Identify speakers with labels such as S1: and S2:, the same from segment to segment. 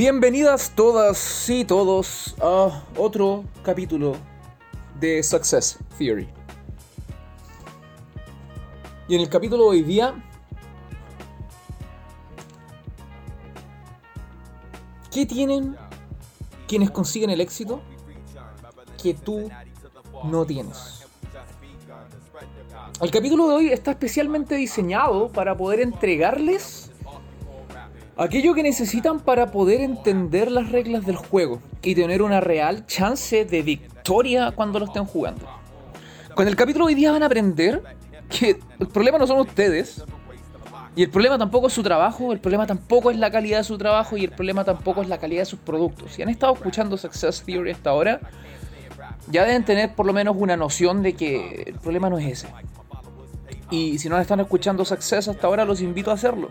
S1: Bienvenidas todas y todos a otro capítulo de Success Theory. Y en el capítulo de hoy día ¿Qué tienen quienes consiguen el éxito que tú no tienes? El capítulo de hoy está especialmente diseñado para poder entregarles aquello que necesitan para poder entender las reglas del juego y tener una real chance de victoria cuando lo estén jugando. Con el capítulo de hoy día van a aprender que el problema no son ustedes, y el problema tampoco es su trabajo, el problema tampoco es la calidad de su trabajo y el problema tampoco es la calidad de sus productos. Si han estado escuchando Success Theory hasta ahora, ya deben tener por lo menos una noción de que el problema no es ese. Y si no están escuchando Success hasta ahora, los invito a hacerlo.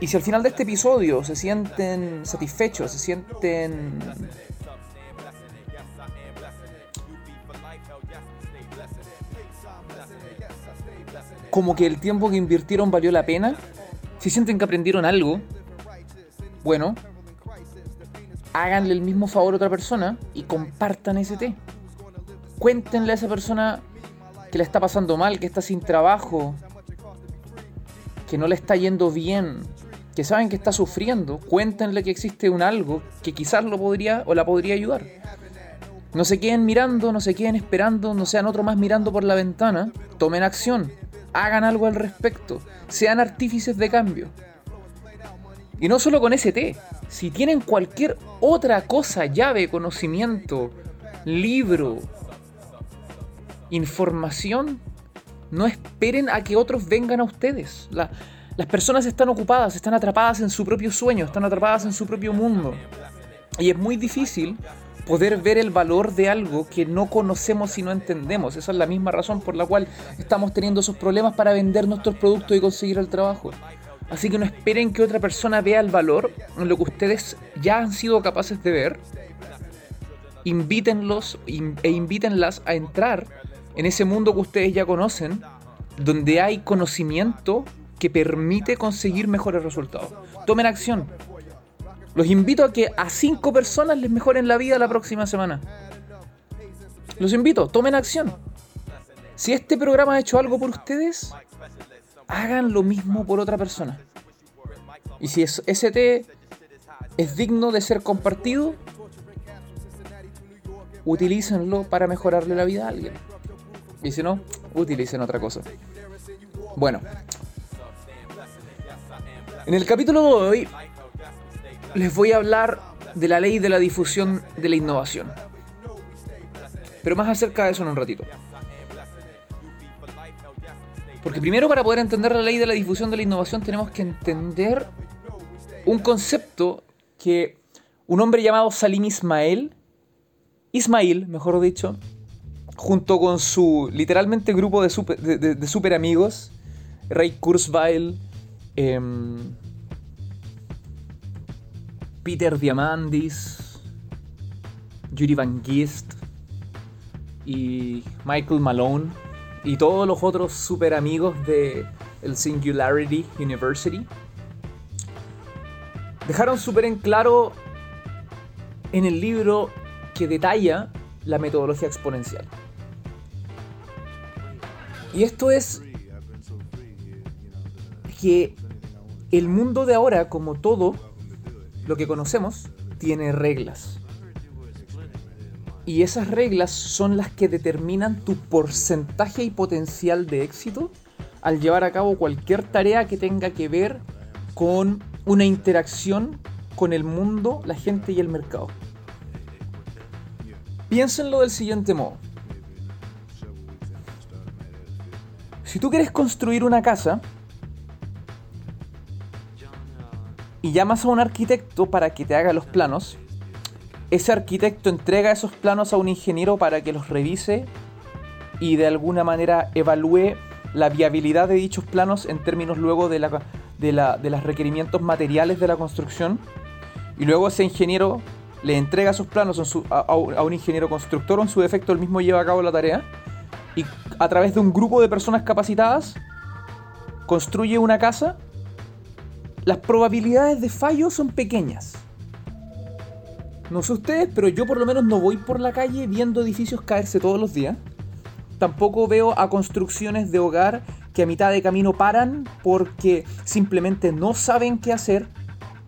S1: Y si al final de este episodio se sienten satisfechos, se sienten como que el tiempo que invirtieron valió la pena, si sienten que aprendieron algo, bueno, háganle el mismo favor a otra persona y compartan ese té. Cuéntenle a esa persona que le está pasando mal, que está sin trabajo, que no le está yendo bien, que saben que está sufriendo. Cuéntenle que existe un algo que quizás lo podría o la podría ayudar. No se queden mirando, no se queden esperando, no sean otro más mirando por la ventana. Tomen acción hagan algo al respecto, sean artífices de cambio. Y no solo con ST, si tienen cualquier otra cosa, llave, conocimiento, libro, información, no esperen a que otros vengan a ustedes. Las personas están ocupadas, están atrapadas en su propio sueño, están atrapadas en su propio mundo. Y es muy difícil poder ver el valor de algo que no conocemos y no entendemos. Esa es la misma razón por la cual estamos teniendo esos problemas para vender nuestros productos y conseguir el trabajo. Así que no esperen que otra persona vea el valor en lo que ustedes ya han sido capaces de ver. Invítenlos e invítenlas a entrar en ese mundo que ustedes ya conocen, donde hay conocimiento que permite conseguir mejores resultados. Tomen acción, los invito a que a cinco personas les mejoren la vida la próxima semana. Los invito, tomen acción. Si este programa ha hecho algo por ustedes, hagan lo mismo por otra persona. Y si ese té es digno de ser compartido, utilícenlo para mejorarle la vida a alguien. Y si no, utilicen otra cosa. Bueno. En el capítulo de hoy les voy a hablar de la ley de la difusión de la innovación. Pero más acerca de eso en un ratito. Porque primero para poder entender la ley de la difusión de la innovación tenemos que entender un concepto que un hombre llamado Salim Ismail, Ismail, mejor dicho, junto con su literalmente grupo de super, amigos, Ray Kurzweil, em, Peter Diamandis, Judy Van Gist y Michael Malone y todos los otros super amigos de el Singularity University dejaron súper en claro en el libro que detalla la metodología exponencial. Y esto es que el mundo de ahora, como todo, lo que conocemos tiene reglas. Y esas reglas son las que determinan tu porcentaje y potencial de éxito al llevar a cabo cualquier tarea que tenga que ver con una interacción con el mundo, la gente y el mercado. Piénsenlo del siguiente modo. Si tú quieres construir una casa, y llamas a un arquitecto para que te haga los planos, ese arquitecto entrega esos planos a un ingeniero para que los revise y de alguna manera evalúe la viabilidad de dichos planos en términos luego de, la, de, la, de los requerimientos materiales de la construcción. Y luego ese ingeniero le entrega esos planos a, a, un ingeniero constructor o en su defecto él mismo lleva a cabo la tarea. Y a través de un grupo de personas capacitadas construye una casa las probabilidades de fallo son pequeñas. No sé ustedes, pero yo por lo menos no voy por la calle viendo edificios caerse todos los días. Tampoco veo a construcciones de hogar que a mitad de camino paran porque simplemente no saben qué hacer.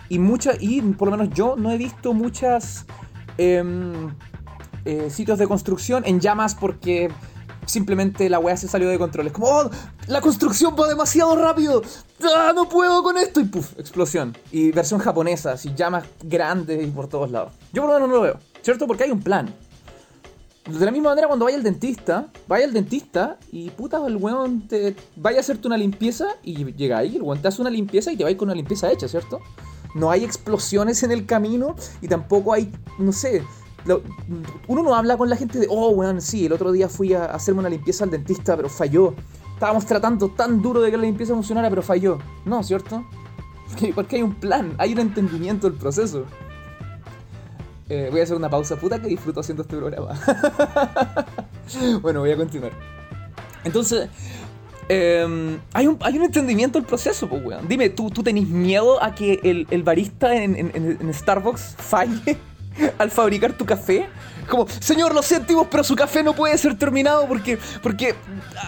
S1: Y muchas, y por lo menos yo no he visto muchas em, eh, sitios de construcción en llamas porque simplemente la weá se salió de control. Es como, oh, la construcción va demasiado rápido. ¡Ah, no puedo con esto! Y puf, explosión. Y versión japonesa, así llamas grandes y por todos lados. Yo por lo menos no lo veo, ¿cierto? Porque hay un plan. De la misma manera cuando vaya al dentista, vaya al dentista y puta, el weón te vaya a hacerte una limpieza y llega ahí, el weón te hace una limpieza y te va con una limpieza hecha, ¿cierto? No hay explosiones en el camino y tampoco hay, no sé, uno no habla con la gente de, oh, weón, sí, el otro día fui a hacerme una limpieza al dentista, pero falló. Estábamos tratando tan duro de que la limpieza funcionara, pero falló. No, ¿cierto? Porque, hay un plan, hay un entendimiento del proceso. Eh, voy a hacer una pausa puta que disfruto haciendo este programa. bueno, voy a continuar. Entonces, em, hay, un, hay un entendimiento del proceso, pues, weón. Dime, ¿tú, tú tenés miedo a que el, barista en Starbucks falle? al fabricar tu café. Como, señor, lo sentimos, pero su café no puede ser terminado porque, porque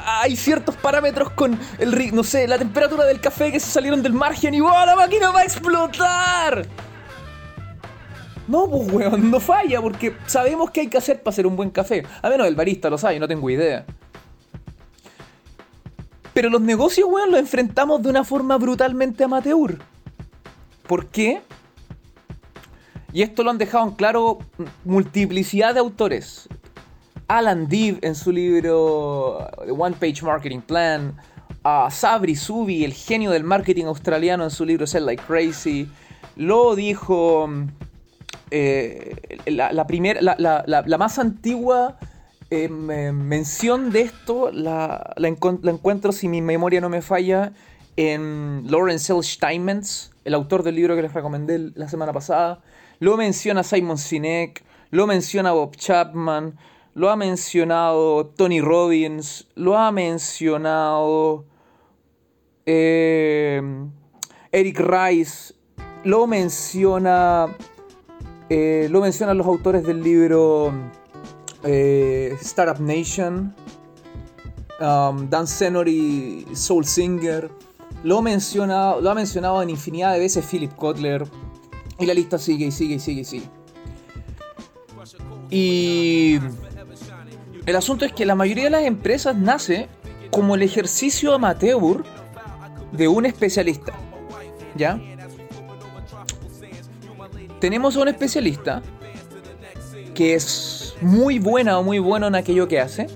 S1: hay ciertos parámetros con el, no sé, la temperatura del café que se salieron del margen y ¡oh, la máquina va a explotar! No, pues weón, no falla porque sabemos qué hay que hacer para hacer un buen café. A menos el barista lo sabe, no tengo idea. Pero los negocios, weón, los enfrentamos de una forma brutalmente amateur. ¿Por qué? Y esto lo han dejado en claro multiplicidad de autores. Alan Deeb en su libro The One Page Marketing Plan, a Sabri Subi, el genio del marketing australiano en su libro Sell Like Crazy, lo dijo eh, la, la, más antigua em, em, mención de esto, la, encuentro, si mi memoria no me falla, en Lawrence L. Steinmetz, el autor del libro que les recomendé la semana pasada, lo menciona Simon Sinek, lo menciona Bob Chapman, lo ha mencionado Tony Robbins, lo ha mencionado eh, Eric Rice, lo menciona, eh, lo mencionan los autores del libro eh, Startup Nation, um, Dan Senor y Soul Singer. Lo, menciona, lo ha mencionado en infinidad de veces Philip Kotler. Y la lista sigue y sigue y sigue y sigue. Y el asunto es que la mayoría de las empresas nace como el ejercicio amateur de un especialista. ¿Ya? Tenemos a un especialista que es muy buena o muy bueno en aquello que hace.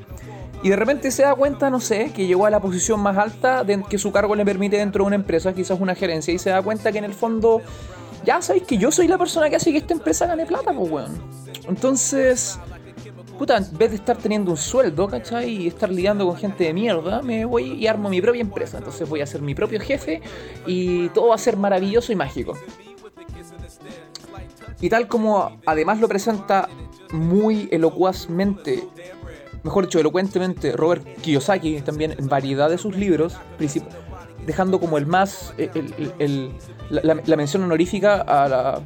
S1: Y de repente se da cuenta, no sé, que llegó a la posición más alta que su cargo le permite dentro de una empresa, quizás una gerencia, y se da cuenta que en el fondo ya sabéis que yo soy la persona que hace que esta empresa gane plata, pues, weón. Entonces, puta, en vez de estar teniendo un sueldo, ¿cachai? Y estar lidiando con gente de mierda, me voy y armo mi propia empresa. Entonces voy a ser mi propio jefe y todo va a ser maravilloso y mágico. Y tal como además lo presenta muy elocuazmente, mejor dicho, elocuentemente, Robert Kiyosaki, también en variedad de sus libros, dejando como el más, el, la, mención honorífica a la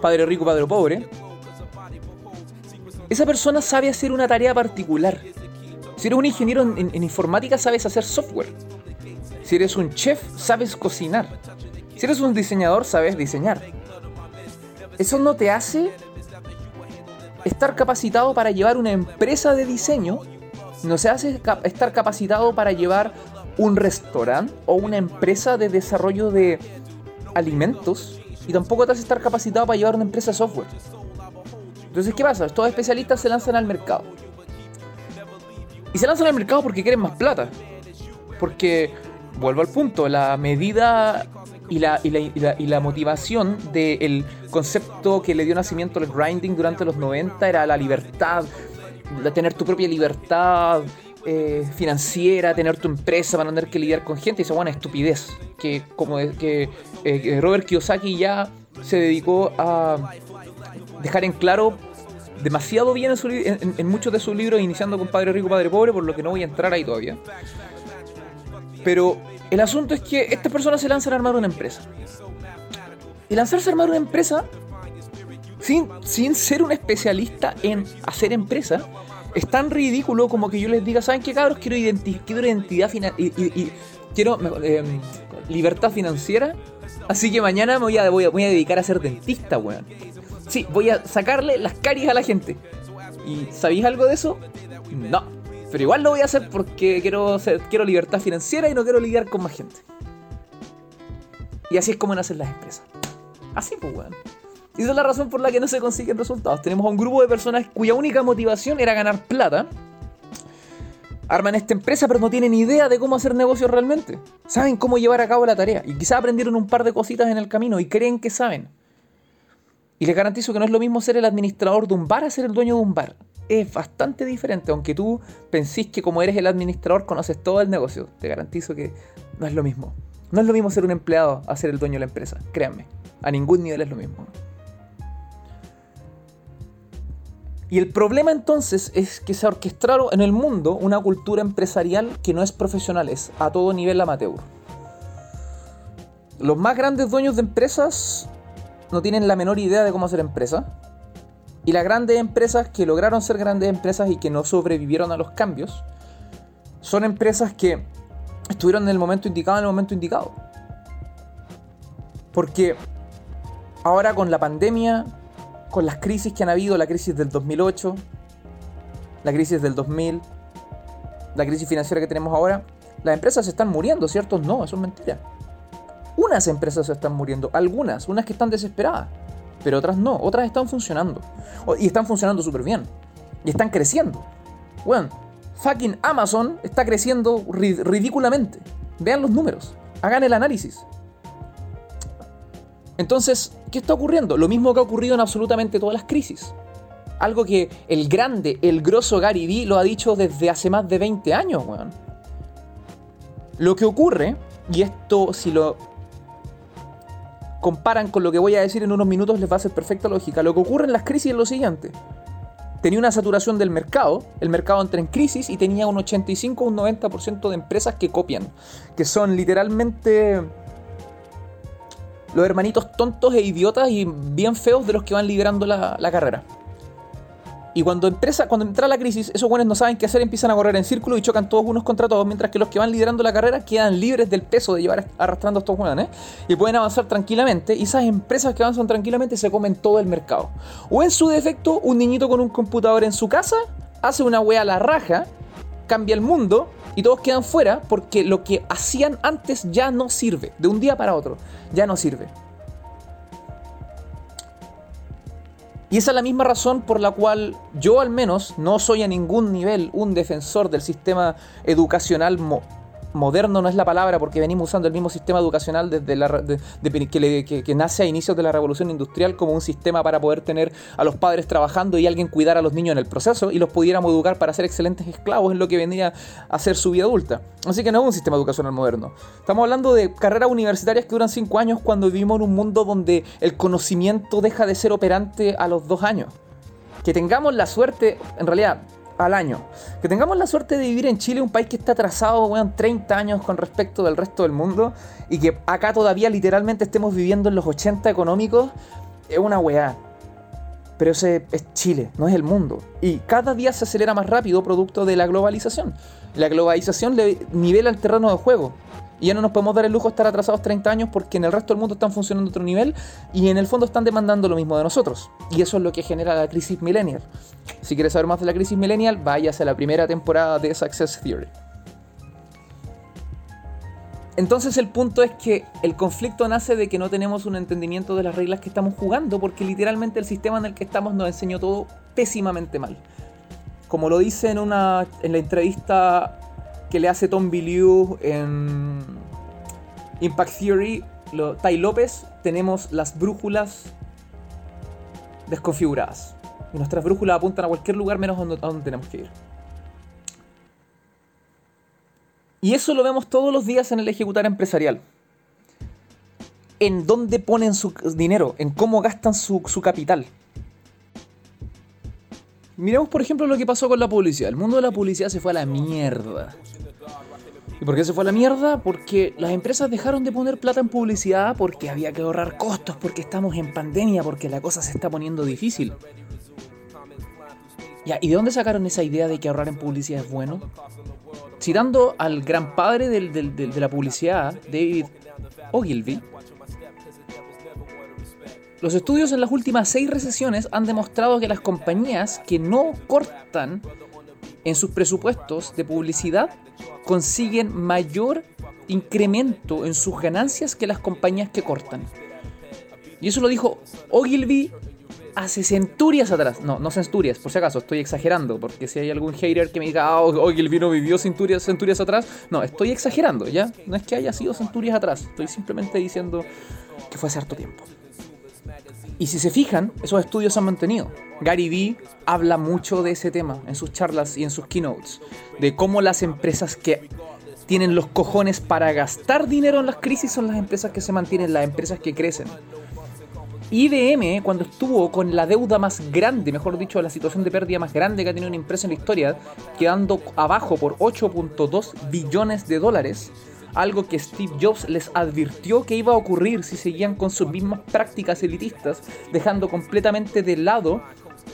S1: padre rico, padre pobre, esa persona sabe hacer una tarea particular. Si eres un ingeniero en, informática, sabes hacer software. Si eres un chef, sabes cocinar. Si eres un diseñador, sabes diseñar. Eso no te hace estar capacitado para llevar una empresa de diseño. No se hace estar capacitado para llevar un restaurante o una empresa de desarrollo de alimentos y tampoco te hace estar capacitado para llevar una empresa de software. Entonces, ¿qué pasa? Estos especialistas se lanzan al mercado. Y se lanzan al mercado porque quieren más plata. Porque, vuelvo al punto, la medida y la, y la, y la, motivación del concepto que le dio nacimiento al grinding durante los 90 era la libertad, de tener tu propia libertad, eh, financiera, tener tu empresa para no tener que lidiar con gente, y esa buena estupidez. Que como que eh, Robert Kiyosaki ya se dedicó a dejar en claro demasiado bien en, muchos de sus libros, iniciando con Padre Rico, Padre Pobre, por lo que no voy a entrar ahí todavía. Pero El asunto es que estas personas se lanzan a armar una empresa. Y lanzarse a armar una empresa sin, sin ser un especialista en hacer empresa es tan ridículo como que yo les diga, ¿saben qué cabros? Quiero, quiero identidad y, quiero em, libertad financiera. Así que mañana me voy a, a, dedicar a ser dentista, weón. Sí, voy a sacarle las caries a la gente. ¿Y sabéis algo de eso? No. Pero igual lo voy a hacer porque quiero, quiero libertad financiera y no quiero lidiar con más gente. Y así es como nacen las empresas. Así pues, weón. Y esa es la razón por la que no se consiguen resultados. Tenemos a un grupo de personas cuya única motivación era ganar plata. Arman esta empresa pero no tienen idea de cómo hacer negocios realmente. Saben cómo llevar a cabo la tarea. Y quizá aprendieron un par de cositas en el camino y creen que saben. Y les garantizo que no es lo mismo ser el administrador de un bar a ser el dueño de un bar. Es bastante diferente, aunque tú pensís que como eres el administrador conoces todo el negocio. Te garantizo que no es lo mismo. No es lo mismo ser un empleado a ser el dueño de la empresa, créanme. A ningún nivel es lo mismo. Y el problema entonces es que se ha orquestado en el mundo una cultura empresarial que no es profesional, es a todo nivel amateur. Los más grandes dueños de empresas no tienen la menor idea de cómo hacer empresa. Y las grandes empresas que lograron ser grandes empresas y que no sobrevivieron a los cambios, son empresas que estuvieron en el momento indicado, en el momento indicado. Porque ahora con la pandemia, con las crisis que han habido, la crisis del 2008, la crisis del 2000, la crisis financiera que tenemos ahora, las empresas se están muriendo, ¿cierto? No, eso es mentira. Unas empresas se están muriendo, algunas, unas que están desesperadas, pero otras no, otras están funcionando. Y están funcionando súper bien. Y están creciendo. Bueno, fucking Amazon está creciendo ridículamente. Vean los números, hagan el análisis. Entonces, ¿qué está ocurriendo? Lo mismo que ha ocurrido en absolutamente todas las crisis. Algo que el grande, el grosso Gary Vee lo ha dicho desde hace más de 20 años, weón. Lo que ocurre, y esto si lo comparan con lo que voy a decir en unos minutos, les va a hacer perfecta lógica. Lo que ocurre en las crisis es lo siguiente. Tenía una saturación del mercado, el mercado entra en crisis y tenía un 85 o un 90% de empresas que copian, que son literalmente los hermanitos tontos e idiotas y bien feos de los que van liderando la, carrera. Y cuando, empresa, cuando entra la crisis, esos buenos no saben qué hacer, empiezan a correr en círculo y chocan todos unos contra todos, mientras que los que van liderando la carrera quedan libres del peso de llevar arrastrando a estos buenos, y pueden avanzar tranquilamente. Y esas empresas que avanzan tranquilamente se comen todo el mercado. O en su defecto, un niñito con un computador en su casa hace una wea a la raja, cambia el mundo y todos quedan fuera porque lo que hacían antes ya no sirve. De un día para otro, ya no sirve. Y esa es la misma razón por la cual yo al menos no soy a ningún nivel un defensor del sistema educacional moderno no es la palabra porque venimos usando el mismo sistema educacional desde la, que, nace a inicios de la revolución industrial como un sistema para poder tener a los padres trabajando y alguien cuidar a los niños en el proceso y los pudiéramos educar para ser excelentes esclavos en lo que vendría a ser su vida adulta. Así que no es un sistema educacional moderno. Estamos hablando de carreras universitarias que duran 5 años cuando vivimos en un mundo donde el conocimiento deja de ser operante a los 2 años. Que tengamos la suerte, en realidad, al año. Que tengamos la suerte de vivir en Chile, un país que está atrasado, weón, 30 años con respecto del resto del mundo, y que acá todavía literalmente estemos viviendo en los 80 económicos, es una weá. Pero ese es Chile, no es el mundo. Y cada día se acelera más rápido producto de la globalización. La globalización le nivela el terreno de juego. Y ya no nos podemos dar el lujo de estar atrasados 30 años porque en el resto del mundo están funcionando a otro nivel y en el fondo están demandando lo mismo de nosotros. Y eso es lo que genera la crisis millennial. Si quieres saber más de la crisis millennial, váyase a la primera temporada de Success Theory. Entonces el punto es que el conflicto nace de que no tenemos un entendimiento de las reglas que estamos jugando porque literalmente el sistema en el que estamos nos enseñó todo pésimamente mal. Como lo dice en, una, en la entrevista que le hace Tom Biliu en Impact Theory, Tai López, tenemos las brújulas desconfiguradas. Y nuestras brújulas apuntan a cualquier lugar menos a donde, tenemos que ir. Y eso lo vemos todos los días en el ejecutar empresarial. En dónde ponen su dinero, en cómo gastan su capital. Miremos, por ejemplo, lo que pasó con la publicidad. El mundo de la publicidad se fue a la mierda. ¿Por qué se fue a la mierda? Porque las empresas dejaron de poner plata en publicidad porque había que ahorrar costos, porque estamos en pandemia, porque la cosa se está poniendo difícil. ¿y de dónde sacaron esa idea de que ahorrar en publicidad es bueno? Citando al gran padre de la publicidad, David Ogilvy, los estudios en las últimas seis recesiones han demostrado que las compañías que no cortan en sus presupuestos de publicidad consiguen mayor incremento en sus ganancias que las compañías que cortan. Y eso lo dijo Ogilvy hace centurias atrás. No, no centurias, por si acaso, estoy exagerando, porque si hay algún hater que me diga, ah, Ogilvy no vivió centurias, centurias atrás, no, estoy exagerando, ¿ya? No es que haya sido centurias atrás, estoy simplemente diciendo que fue hace harto tiempo. Y si se fijan, esos estudios se han mantenido. Gary Vee habla mucho de ese tema en sus charlas y en sus keynotes, de cómo las empresas que tienen los cojones para gastar dinero en las crisis son las empresas que se mantienen, las empresas que crecen. IBM, cuando estuvo con la deuda más grande, mejor dicho, la situación de pérdida más grande que ha tenido una empresa en la historia, quedando abajo por 8.2 billones de dólares, algo que Steve Jobs les advirtió que iba a ocurrir si seguían con sus mismas prácticas elitistas, dejando completamente de lado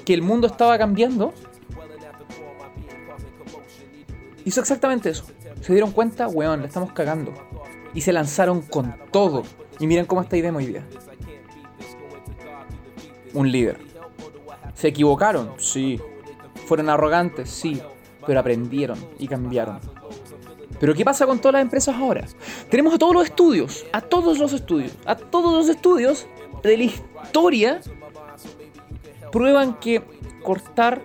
S1: que el mundo estaba cambiando, hizo exactamente eso. Se dieron cuenta, weón, le estamos cagando. Y se lanzaron con todo. Y miren cómo está IBM hoy día. Un líder. ¿Se equivocaron? Sí. ¿Fueron arrogantes? Sí. Pero aprendieron y cambiaron. Pero ¿qué pasa con todas las empresas ahora? Tenemos a todos los estudios, a todos los estudios, a todos los estudios de la historia prueban que cortar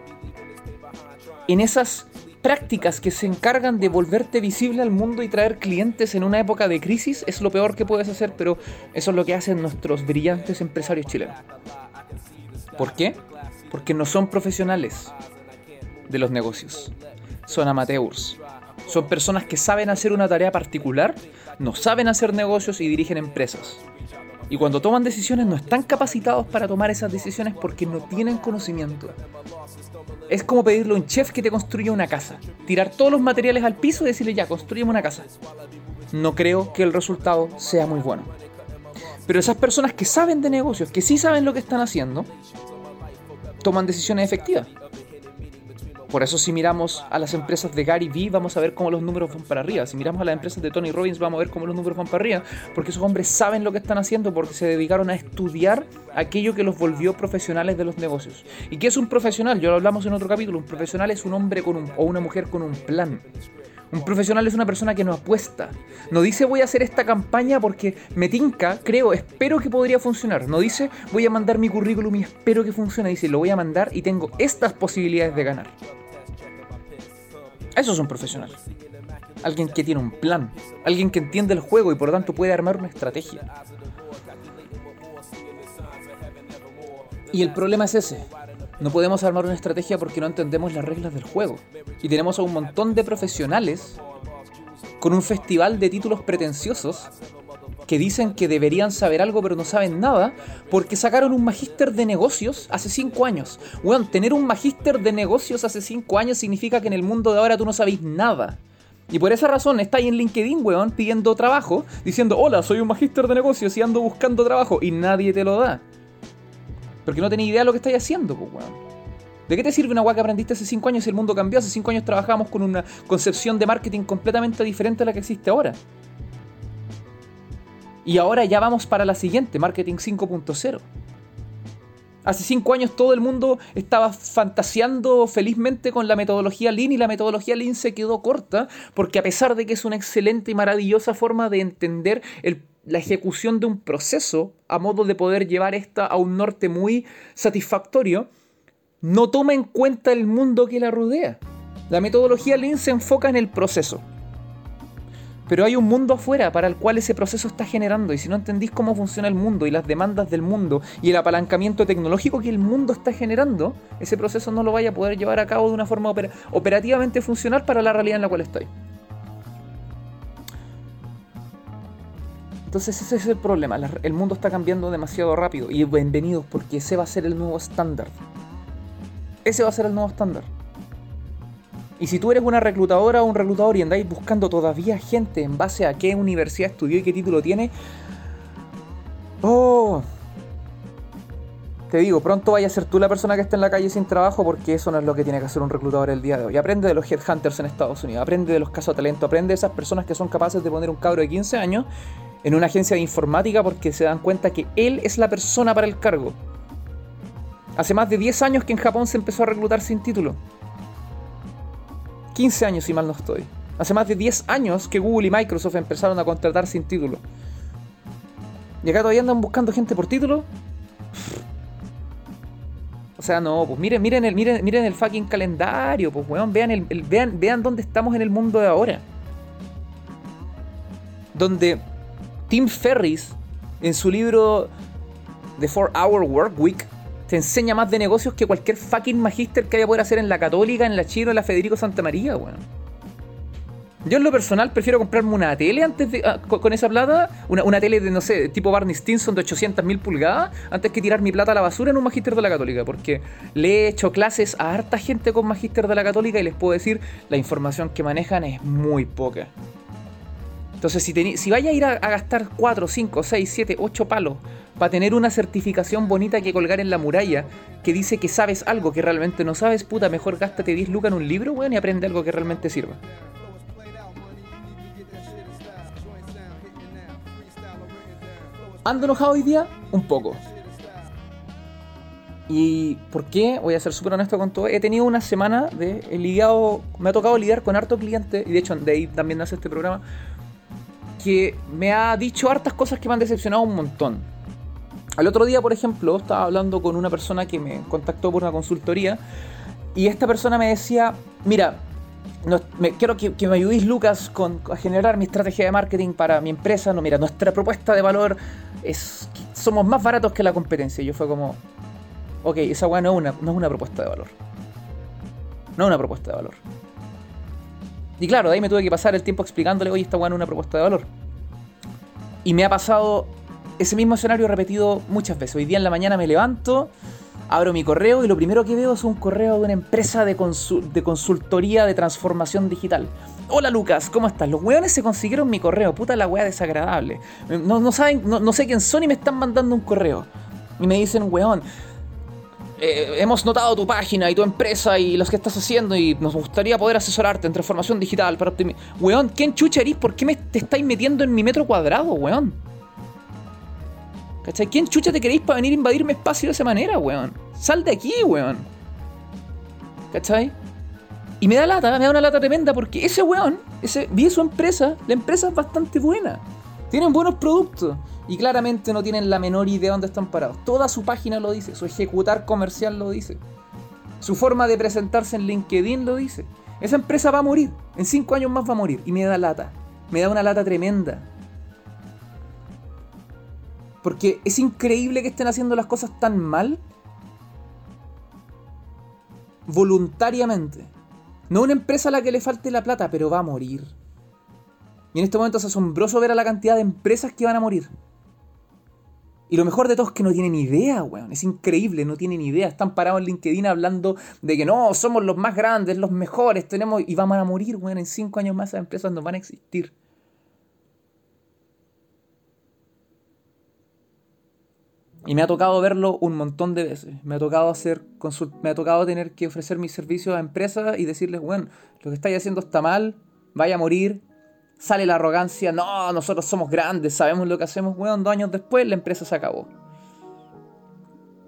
S1: en esas prácticas que se encargan de volverte visible al mundo y traer clientes en una época de crisis es lo peor que puedes hacer, pero eso es lo que hacen nuestros brillantes empresarios chilenos. ¿Por qué? Porque no son profesionales de los negocios, son amateurs. Son personas que saben hacer una tarea particular, no saben hacer negocios y dirigen empresas. Y cuando toman decisiones no están capacitados para tomar esas decisiones porque no tienen conocimiento. Es como pedirle a un chef que te construya una casa. Tirar todos los materiales al piso y decirle ya, construyeme una casa. No creo que el resultado sea muy bueno. Pero esas personas que saben de negocios, que sí saben lo que están haciendo, toman decisiones efectivas. Por eso si miramos a las empresas de Gary Vee vamos a ver cómo los números van para arriba. Si miramos a las empresas de Tony Robbins vamos a ver cómo los números van para arriba. Porque esos hombres saben lo que están haciendo porque se dedicaron a estudiar aquello que los volvió profesionales de los negocios. ¿Y qué es un profesional? Ya lo hablamos en otro capítulo. Un profesional es un hombre con un, o una mujer con un plan. Un profesional es una persona que no apuesta. No dice voy a hacer esta campaña porque me tinca, creo, espero que podría funcionar. No dice voy a mandar mi currículum y espero que funcione. Dice lo voy a mandar y tengo estas posibilidades de ganar. Eso es un profesional. Alguien que tiene un plan. Alguien que entiende el juego y por lo tanto puede armar una estrategia. Y el problema es ese. No podemos armar una estrategia porque no entendemos las reglas del juego. Y tenemos a un montón de profesionales con un festival de títulos pretenciosos que dicen que deberían saber algo pero no saben nada porque sacaron un magíster de negocios hace 5 años. Weón, tener un magíster de negocios hace 5 años significa que en el mundo de ahora tú no sabes nada. Y por esa razón está ahí en LinkedIn, weón, pidiendo trabajo, diciendo, hola, soy un magíster de negocios y ando buscando trabajo y nadie te lo da. Porque no tenés idea de lo que estáis haciendo, pues, weón. ¿De qué te sirve una weá que aprendiste hace 5 años si el mundo cambió? Hace 5 años trabajamos con una concepción de marketing completamente diferente a la que existe ahora. Y ahora ya vamos para la siguiente, Marketing 5.0. Hace cinco años todo el mundo estaba fantaseando felizmente con la metodología Lean y la metodología Lean se quedó corta porque a pesar de que es una excelente y maravillosa forma de entender la ejecución de un proceso a modo de poder llevar esta a un norte muy satisfactorio, no toma en cuenta el mundo que la rodea. La metodología Lean se enfoca en el proceso. Pero hay un mundo afuera para el cual ese proceso está generando. Y si no entendís cómo funciona el mundo y las demandas del mundo y el apalancamiento tecnológico que el mundo está generando, ese proceso no lo vaya a poder llevar a cabo de una forma operativamente funcional para la realidad en la cual estoy. Entonces ese es el problema. El mundo está cambiando demasiado rápido. Y bienvenidos porque ese va a ser el nuevo estándar. Ese va a ser el nuevo estándar. Y si tú eres una reclutadora o un reclutador y andáis buscando todavía gente en base a qué universidad estudió y qué título tiene, oh, te digo, pronto vaya a ser tú la persona que esté en la calle sin trabajo porque eso no es lo que tiene que hacer un reclutador el día de hoy. Aprende de los headhunters en Estados Unidos, aprende de los casos de talento, aprende de esas personas que son capaces de poner un cabro de 15 años en una agencia de informática porque se dan cuenta que él es la persona para el cargo. Hace más de 10 años que en Japón se empezó a reclutar sin título. 15 años si mal no estoy. Hace más de 10 años que Google y Microsoft empezaron a contratar sin título. Y acá todavía andan buscando gente por título. O sea, no, pues miren, miren el, miren, miren el fucking calendario, pues weón, vean, el, vean, vean dónde estamos en el mundo de ahora. Donde Tim Ferris, en su libro The 4 Hour Work Week, te enseña más de negocios que cualquier fucking magíster que haya poder hacer en la Católica, en la Chino, en la Federico Santa María, weón. Yo en lo personal prefiero comprarme una tele antes de, ah, con, esa plata, una, tele de, no sé, tipo Barney Stinson de 800.000 pulgadas, antes que tirar mi plata a la basura en un magíster de la católica, porque le he hecho clases a harta gente con magíster de la católica y les puedo decir, la información que manejan es muy poca. Entonces, si, si vaya a ir a, a gastar 4, 5, 6, 7, 8 palos para tener una certificación bonita que colgar en la muralla que dice que sabes algo que realmente no sabes, puta, mejor gástate 10 lucas en un libro, weón, y aprende algo que realmente sirva. ¿Ando enojado hoy día? Un poco. ¿Y por qué? Voy a ser súper honesto con todo. He tenido una semana de he lidiado, me ha tocado lidiar con harto cliente, y de hecho de ahí también nace este programa, que me ha dicho hartas cosas que me han decepcionado un montón. Al otro día, por ejemplo, estaba hablando con una persona que me contactó por una consultoría y esta persona me decía, mira, me, quiero que, me ayudéis, Lucas, con, a generar mi estrategia de marketing para mi empresa. No, mira, nuestra propuesta de valor es somos más baratos que la competencia. Y yo fue como, ok, esa weá no, es una propuesta de valor. No es una propuesta de valor. Y claro, de ahí me tuve que pasar el tiempo explicándole, oye, esta weá no es una propuesta de valor. Y me ha pasado ese mismo escenario repetido muchas veces. Hoy día en la mañana me levanto abro mi correo y lo primero que veo es un correo de una empresa de, de consultoría de transformación digital. Hola Lucas, ¿cómo estás? Los weones se consiguieron mi correo, puta la wea desagradable. No, saben, no, sé quién son y me están mandando un correo. Y me dicen, weón, eh, hemos notado tu página y tu empresa y los que estás haciendo y nos gustaría poder asesorarte en transformación digital para optimizar. Weón, ¿quién chucha eres? ¿Por qué me te estáis metiendo en mi metro cuadrado, weón? ¿Cachai? ¿Quién chucha te queréis para venir a invadirme espacio de esa manera, weón? Sal de aquí, weón. ¿Cachai? Y me da lata, me da una lata tremenda porque ese weón, ese, vi su empresa, la empresa es bastante buena. Tienen buenos productos y claramente no tienen la menor idea de dónde están parados. Toda su página lo dice, su ejecutar comercial lo dice. Su forma de presentarse en LinkedIn lo dice. Esa empresa va a morir, en cinco años más va a morir y me da lata. Me da una lata tremenda. Porque es increíble que estén haciendo las cosas tan mal voluntariamente. No una empresa a la que le falte la plata, pero va a morir. Y en este momento es asombroso ver a la cantidad de empresas que van a morir. Y lo mejor de todo es que no tienen idea, weón. Es increíble, no tienen idea. Están parados en LinkedIn hablando de que no, somos los más grandes, los mejores, tenemos. Y vamos a morir, weón. En cinco años más esas empresas no van a existir. Y me ha tocado verlo un montón de veces. Me ha tocado hacer me ha tocado tener que ofrecer mis servicios a empresas y decirles, bueno, lo que estáis haciendo está mal, vaya a morir. Sale la arrogancia, no, nosotros somos grandes, sabemos lo que hacemos, weón, dos años después la empresa se acabó.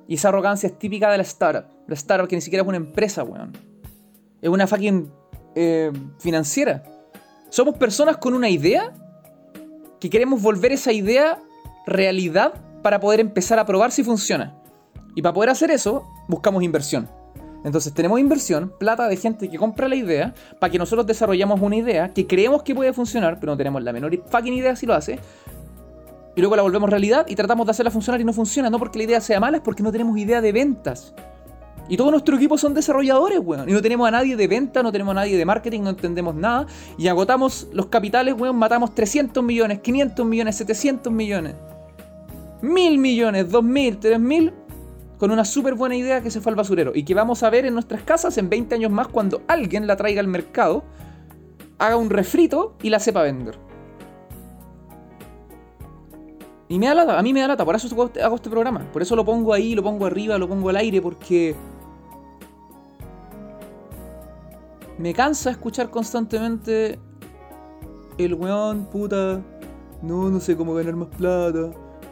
S1: Y esa arrogancia es típica de la startup. La startup que ni siquiera es una empresa, weón. Es una fucking eh, financiera. Somos personas con una idea que queremos volver esa idea realidad para poder empezar a probar si funciona. Y para poder hacer eso, buscamos inversión. Entonces tenemos inversión, plata de gente que compra la idea, para que nosotros desarrollamos una idea que creemos que puede funcionar, pero no tenemos la menor fucking idea si lo hace. Y luego la volvemos realidad y tratamos de hacerla funcionar y no funciona, no porque la idea sea mala, es porque no tenemos idea de ventas. Y todo nuestro equipo son desarrolladores, weón. Y no tenemos a nadie de venta, no tenemos a nadie de marketing, no entendemos nada. Y agotamos los capitales, weón, matamos 300 millones, 500 millones, 700 millones mil millones, dos mil, tres mil, con una súper buena idea que se fue al basurero y que vamos a ver en nuestras casas en 20 años más cuando alguien la traiga al mercado, haga un refrito y la sepa vender. Y me da lata, a mí me da lata, por eso hago este programa. Por eso lo pongo ahí, lo pongo arriba, lo pongo al aire, porque me cansa escuchar constantemente el weón, puta, no, no sé cómo ganar más plata,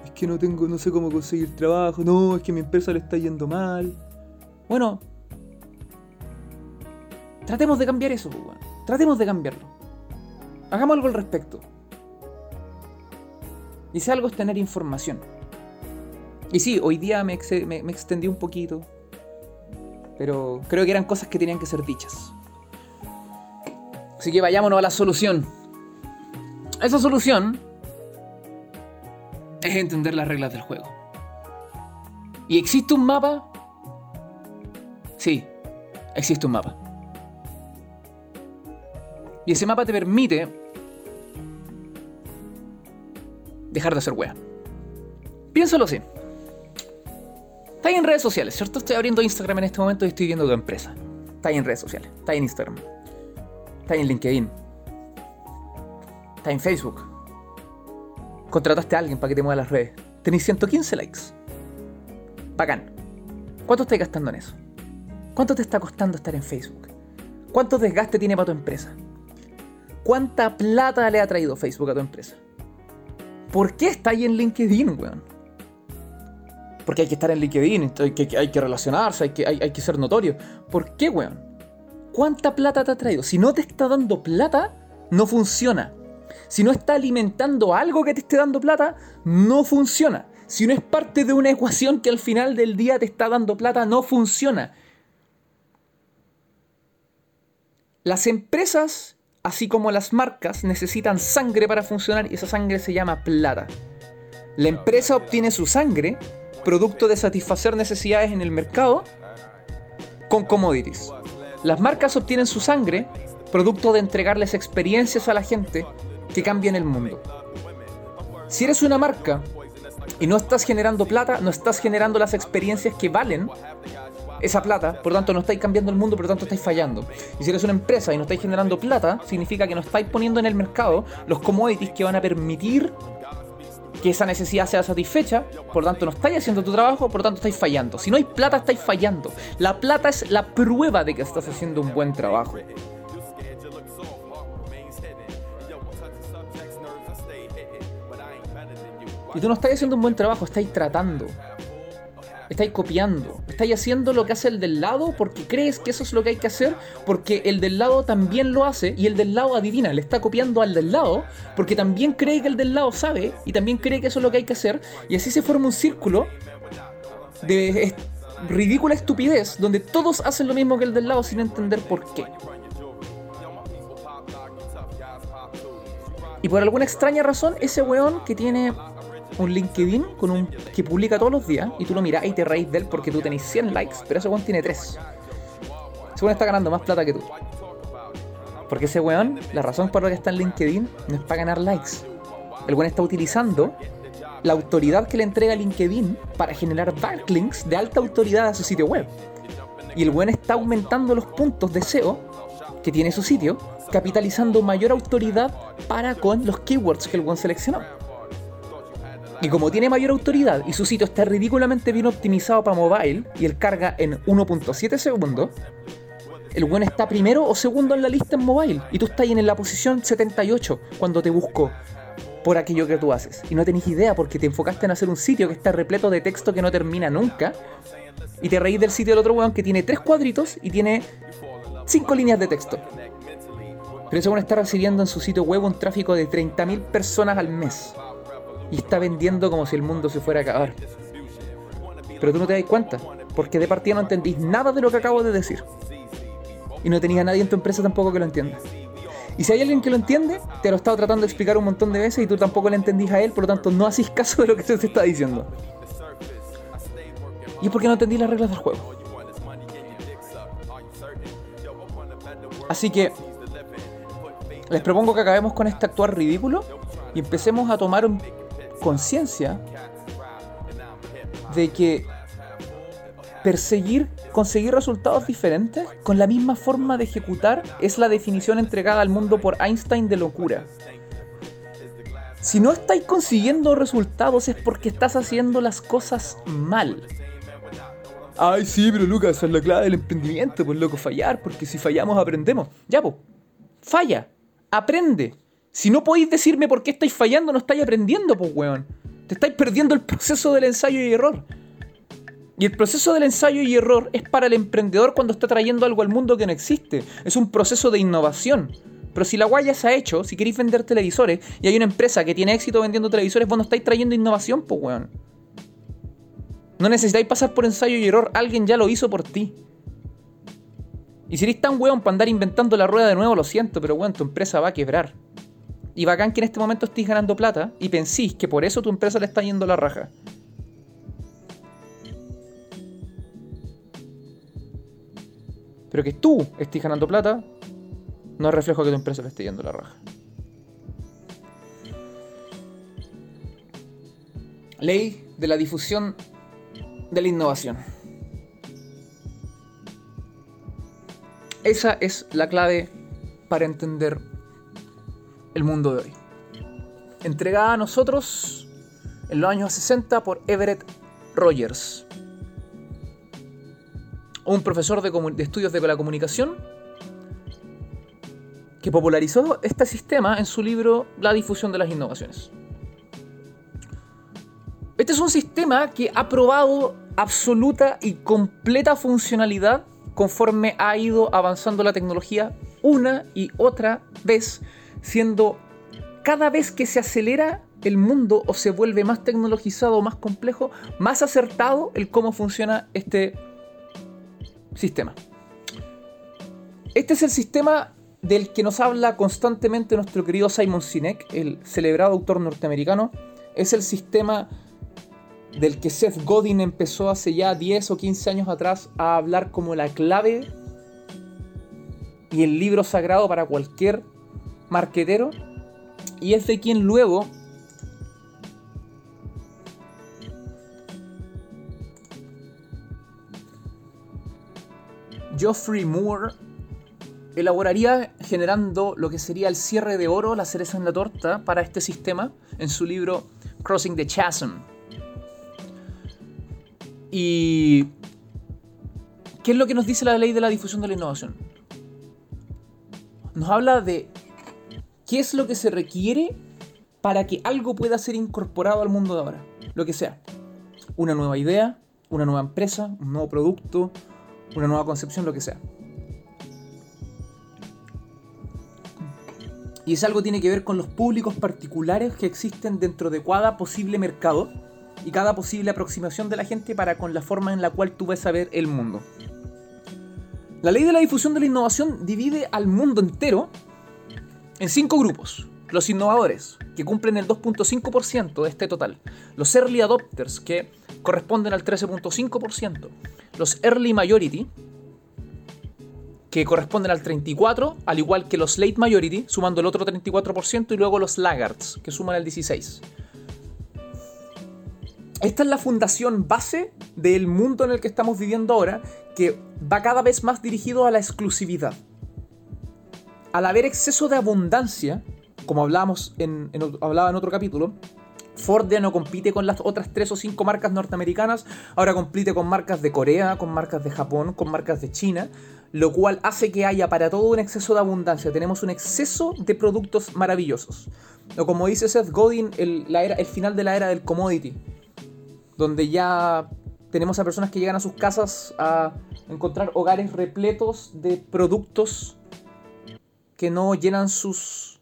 S1: es que no tengo, no sé cómo conseguir trabajo, no, es que mi empresa le está yendo mal. Bueno, tratemos de cambiar eso, weón. Tratemos de cambiarlo. Hagamos algo al respecto. Y si algo es tener información. Y sí, hoy día me, extendí un poquito. Pero creo que eran cosas que tenían que ser dichas. Así que vayámonos a la solución. Esa solución es entender las reglas del juego. ¿Y existe un mapa? Sí, existe un mapa. Y ese mapa te permite dejar de ser wea. Piénsalo así. Está en redes sociales, ¿cierto? Estoy abriendo Instagram en este momento y estoy viendo tu empresa. Está en redes sociales, está en Instagram, está en LinkedIn, está en Facebook. Contrataste a alguien para que te mueva las redes. Tenéis 115 likes. Bacán. ¿Cuánto estás gastando en eso? ¿Cuánto te está costando estar en Facebook? ¿Cuánto desgaste tiene para tu empresa? ¿Cuánta plata le ha traído Facebook a tu empresa? ¿Por qué está ahí en LinkedIn, weón? Porque hay que estar en LinkedIn, hay que, hay que relacionarse, hay que, hay que ser notorio. ¿Por qué, weón? ¿Cuánta plata te ha traído? Si no te está dando plata, no funciona. Si no está alimentando algo que te esté dando plata, no funciona. Si no es parte de una ecuación que al final del día te está dando plata, no funciona. Las empresas así como las marcas necesitan sangre para funcionar y esa sangre se llama plata. La empresa obtiene su sangre, producto de satisfacer necesidades en el mercado, con commodities. Las marcas obtienen su sangre, producto de entregarles experiencias a la gente que cambien el mundo. Si eres una marca y no estás generando plata, no estás generando las experiencias que valen esa plata, por lo tanto no estáis cambiando el mundo, por lo tanto estáis fallando. Y si eres una empresa y no estáis generando plata, significa que no estáis poniendo en el mercado los commodities que van a permitir que esa necesidad sea satisfecha, por tanto no estáis haciendo tu trabajo, por tanto estáis fallando. Si no hay plata, estáis fallando. La plata es la prueba de que estás haciendo un buen trabajo. Y tú no estás haciendo un buen trabajo, estáis tratando. Estáis copiando, estáis haciendo lo que hace el del lado porque crees que eso es lo que hay que hacer, porque el del lado también lo hace y el del lado adivina, le está copiando al del lado porque también cree que el del lado sabe y también cree que eso es lo que hay que hacer. Y así se forma un círculo de ridícula estupidez donde todos hacen lo mismo que el del lado sin entender por qué. Y por alguna extraña razón, ese weón que tiene un LinkedIn con un que publica todos los días y tú lo miras y te reís de él porque tú tenés 100 likes, pero ese weón tiene 3. Ese weón está ganando más plata que tú. Porque ese weón, la razón por la que está en LinkedIn no es para ganar likes. El weón está utilizando la autoridad que le entrega LinkedIn para generar backlinks de alta autoridad a su sitio web. Y el weón está aumentando los puntos de SEO que tiene su sitio, capitalizando mayor autoridad para con los keywords que el weón seleccionó. Y como tiene mayor autoridad y su sitio está ridículamente bien optimizado para mobile y él carga en 1.7 segundos, el buen está primero o segundo en la lista en mobile y tú estás ahí en la posición 78 cuando te busco por aquello que tú haces. Y no tenés idea porque te enfocaste en hacer un sitio que está repleto de texto que no termina nunca y te reís del sitio del otro weón que tiene tres cuadritos y tiene cinco líneas de texto. Pero ese weón está recibiendo en su sitio web un tráfico de 30.000 personas al mes y está vendiendo como si el mundo se fuera a acabar. Pero tú no te das cuenta, porque de partida no entendís nada de lo que acabo de decir. Y no tenías a nadie en tu empresa tampoco que lo entienda. Y si hay alguien que lo entiende, te lo he estado tratando de explicar un montón de veces y tú tampoco le entendís a él, por lo tanto no hacís caso de lo que se está diciendo. Y es porque no entendí las reglas del juego. Así que les propongo que acabemos con este actuar ridículo y empecemos a tomar un conciencia de que perseguir, conseguir resultados diferentes con la misma forma de ejecutar es la definición entregada al mundo por Einstein de locura. Si no estáis consiguiendo resultados es porque estás haciendo las cosas mal. Ay, sí, pero Lucas, esa es la clave del emprendimiento, pues loco, fallar, porque si fallamos aprendemos. Ya, pues, falla, aprende. Si no podéis decirme por qué estáis fallando, no estáis aprendiendo, pues, weón. Te estáis perdiendo el proceso del ensayo y error. Y el proceso del ensayo y error es para el emprendedor cuando está trayendo algo al mundo que no existe. Es un proceso de innovación. Pero si la guaya se ha hecho, si queréis vender televisores y hay una empresa que tiene éxito vendiendo televisores, vos no estáis trayendo innovación, pues weón. No necesitáis pasar por ensayo y error, alguien ya lo hizo por ti. Y si eres tan weón para andar inventando la rueda de nuevo, lo siento, pero weón, tu empresa va a quebrar. Y bacán que en este momento estéis ganando plata y pensís que por eso tu empresa le está yendo la raja. Pero que tú estés ganando plata no es reflejo que tu empresa le esté yendo la raja. Ley de la difusión de la innovación. Esa es la clave para entender el mundo de hoy. Entregada a nosotros en los años 60 por Everett Rogers un profesor de, estudios de la comunicación que popularizó este sistema en su libro La difusión de las innovaciones. Este es un sistema que ha probado absoluta y completa funcionalidad conforme ha ido avanzando la tecnología una y otra vez, siendo cada vez que se acelera el mundo o se vuelve más tecnologizado o más complejo, más acertado el cómo funciona este sistema. Este es el sistema del que nos habla constantemente nuestro querido Simon Sinek, el celebrado autor norteamericano. Es el sistema del que Seth Godin empezó hace ya 10 o 15 años atrás a hablar como la clave y el libro sagrado para cualquier marquetero. Y es de quien luego Geoffrey Moore elaboraría generando lo que sería el cierre de oro, la cereza en la torta para este sistema en su libro Crossing the Chasm. ¿Y qué es lo que nos dice la ley de la difusión de la innovación? Nos habla de qué es lo que se requiere para que algo pueda ser incorporado al mundo de ahora, lo que sea. Una nueva idea, una nueva empresa, un nuevo producto, una nueva concepción, lo que sea. Y es algo que tiene que ver con los públicos particulares que existen dentro de cada posible mercado y cada posible aproximación de la gente para con la forma en la cual tú ves a ver el mundo. La ley de la difusión de la innovación divide al mundo entero en cinco grupos. Los innovadores, que cumplen el 2.5% de este total. Los early adopters, que corresponden al 13.5% los Early Majority, que corresponden al 34%, al igual que los Late Majority, sumando el otro 34%, y luego los Laggards, que suman el 16%. Esta es la fundación base del mundo en el que estamos viviendo ahora, que va cada vez más dirigido a la exclusividad. Al haber exceso de abundancia, como hablábamos en, hablaba en otro capítulo, Ford ya no compite con las otras tres o cinco marcas norteamericanas, ahora compite con marcas de Corea, con marcas de Japón, con marcas de China, lo cual hace que haya para todo un exceso de abundancia. Tenemos un exceso de productos maravillosos. O como dice Seth Godin, el, el final de la era del commodity, donde ya tenemos a personas que llegan a sus casas a encontrar hogares repletos de productos que no llenan sus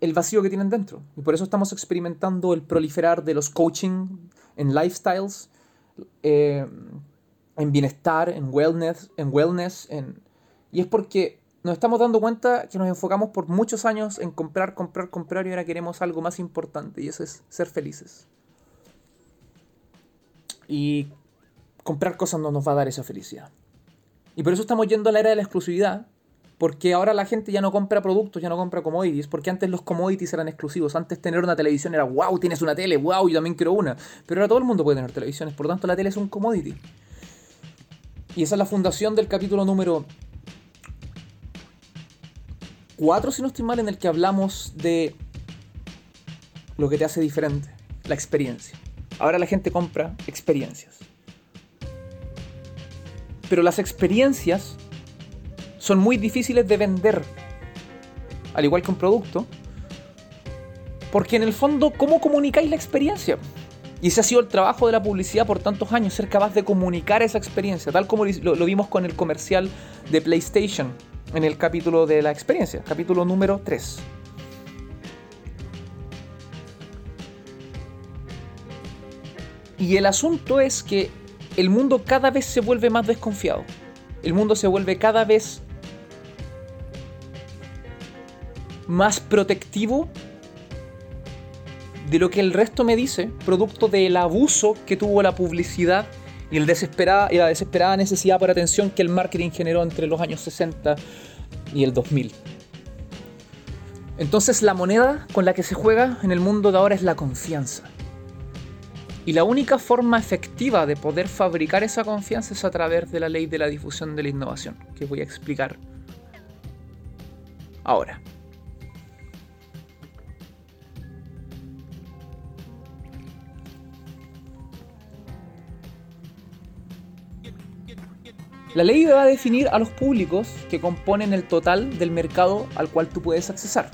S1: el vacío que tienen dentro. Y por eso estamos experimentando el proliferar de los coaching en lifestyles, eh, en bienestar, en wellness, en wellness y es porque nos estamos dando cuenta que nos enfocamos por muchos años en comprar, comprar, comprar y ahora queremos algo más importante y eso es ser felices. Y comprar cosas no nos va a dar esa felicidad. Y por eso estamos yendo a la era de la exclusividad, porque ahora la gente ya no compra productos, ya no compra commodities, porque antes los commodities eran exclusivos, antes tener una televisión era wow, tienes una tele, wow, yo también quiero una, pero ahora todo el mundo puede tener televisiones, por lo tanto la tele es un commodity. Y esa es la fundación del capítulo número 4, si no estoy mal, en el que hablamos de lo que te hace diferente, la experiencia. Ahora la gente compra experiencias. Pero las experiencias son muy difíciles de vender, al igual que un producto, porque en el fondo, ¿cómo comunicáis la experiencia? Y ese ha sido el trabajo de la publicidad por tantos años, ser capaz de comunicar esa experiencia, tal como lo, vimos con el comercial de PlayStation en el capítulo de la experiencia, capítulo número 3. Y el asunto es que el mundo cada vez se vuelve más desconfiado. El mundo se vuelve cada vez más protectivo de lo que el resto me dice, producto del abuso que tuvo la publicidad y, la desesperada necesidad por atención que el marketing generó entre los años 60 y el 2000. Entonces la moneda con la que se juega en el mundo de ahora es la confianza. Y la única forma efectiva de poder fabricar esa confianza es a través de la ley de la difusión de la innovación, que voy a explicar ahora. La ley va a definir a los públicos que componen el total del mercado al cual tú puedes accesar.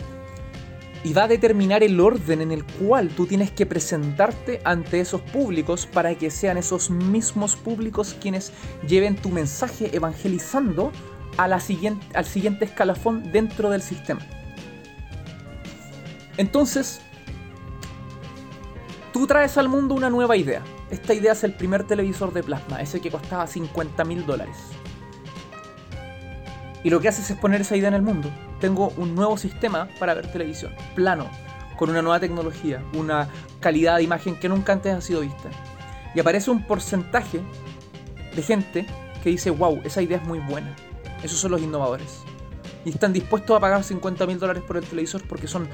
S1: Y va a determinar el orden en el cual tú tienes que presentarte ante esos públicos para que sean esos mismos públicos quienes lleven tu mensaje evangelizando a la siguiente, al siguiente escalafón dentro del sistema. Entonces, tú traes al mundo una nueva idea. Esta idea es el primer televisor de plasma, ese que costaba 50 mil dólares. Y lo que haces es poner esa idea en el mundo. Tengo un nuevo sistema para ver televisión, plano, con una nueva tecnología, una calidad de imagen que nunca antes ha sido vista. Y aparece un porcentaje de gente que dice, wow, esa idea es muy buena. Esos son los innovadores. Y están dispuestos a pagar 50 mil dólares por el televisor porque son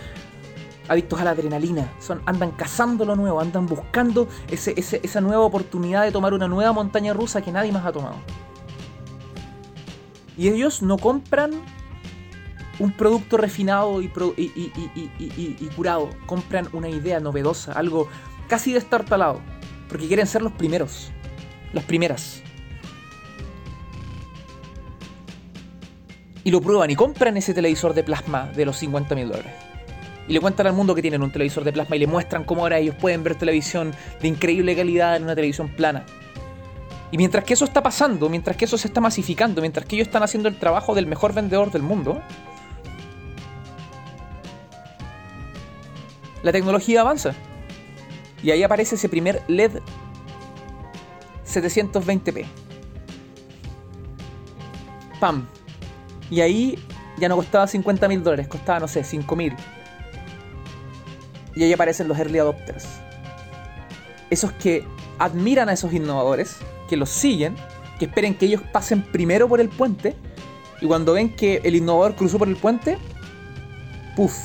S1: adictos a la adrenalina, son, andan cazando lo nuevo, andan buscando esa nueva oportunidad de tomar una nueva montaña rusa que nadie más ha tomado. Y ellos no compran un producto refinado y, curado, compran una idea novedosa, algo casi destartalado, porque quieren ser los primeros, las primeras. Y lo prueban y compran ese televisor de plasma de los 50 mil dólares y le cuentan al mundo que tienen un televisor de plasma y le muestran cómo ahora ellos pueden ver televisión de increíble calidad en una televisión plana. Y mientras que eso está pasando, mientras que eso se está masificando, mientras que ellos están haciendo el trabajo del mejor vendedor del mundo, la tecnología avanza. Y ahí aparece ese primer LED 720p. ¡Pam! Y ahí ya no costaba 50 mil dólares, costaba, no sé, 5 mil. Y ahí aparecen los early adopters. Esos que admiran a esos innovadores, que los siguen, que esperen que ellos pasen primero por el puente. Y cuando ven que el innovador cruzó por el puente, puff,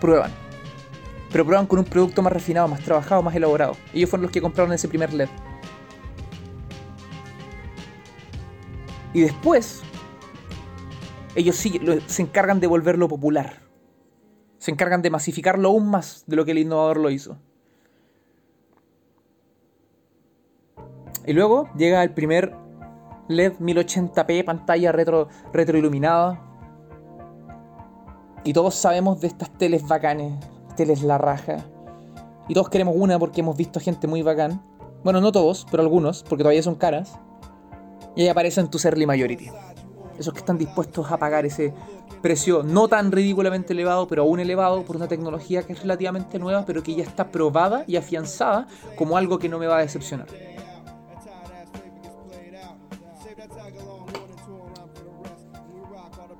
S1: prueban. Pero prueban con un producto más refinado, más trabajado, más elaborado. Ellos fueron los que compraron ese primer LED. Y después, ellos se encargan de volverlo popular se encargan de masificarlo aún más de lo que el innovador lo hizo. Y luego llega el primer LED 1080p, pantalla retro, retroiluminada. Y todos sabemos de estas teles bacanes, teles la raja. Y todos queremos una porque hemos visto gente muy bacán. Bueno, no todos, pero algunos, porque todavía son caras. Y ahí aparecen tus early majority. Esos que están dispuestos a pagar ese precio no tan ridículamente elevado, pero aún elevado por una tecnología que es relativamente nueva, pero que ya está probada y afianzada como algo que no me va a decepcionar.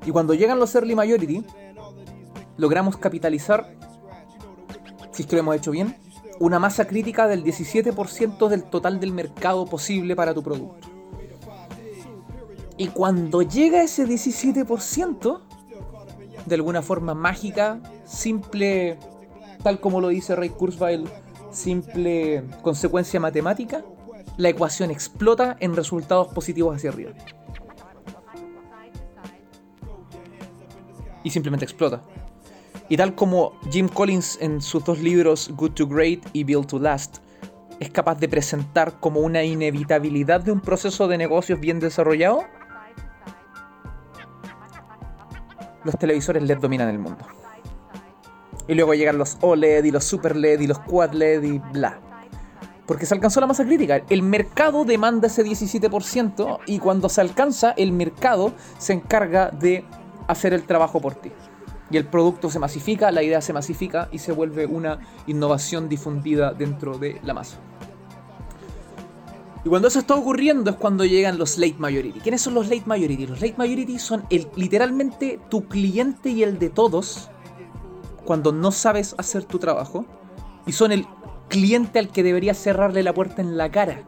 S1: Y cuando llegan los early majority, logramos capitalizar, si que lo hemos hecho bien, una masa crítica del 17% del total del mercado posible para tu producto. Y cuando llega ese 17%, de alguna forma mágica, simple, tal como lo dice Ray Kurzweil, simple consecuencia matemática, la ecuación explota en resultados positivos hacia arriba. Y simplemente explota. Y tal como Jim Collins en sus dos libros Good to Great y Build to Last es capaz de presentar como una inevitabilidad de un proceso de negocios bien desarrollado, los televisores LED dominan el mundo. Y luego llegan los OLED y los Super LED y los Quad LED y bla. Porque se alcanzó la masa crítica. El mercado demanda ese 17% y cuando se alcanza, el mercado se encarga de hacer el trabajo por ti. Y el producto se masifica, la idea se masifica y se vuelve una innovación difundida dentro de la masa. Y cuando eso está ocurriendo es cuando llegan los late majority. ¿Quiénes son los late majority? Los late majority son el, literalmente tu cliente y el de todos cuando no sabes hacer tu trabajo. Y son el cliente al que deberías cerrarle la puerta en la cara.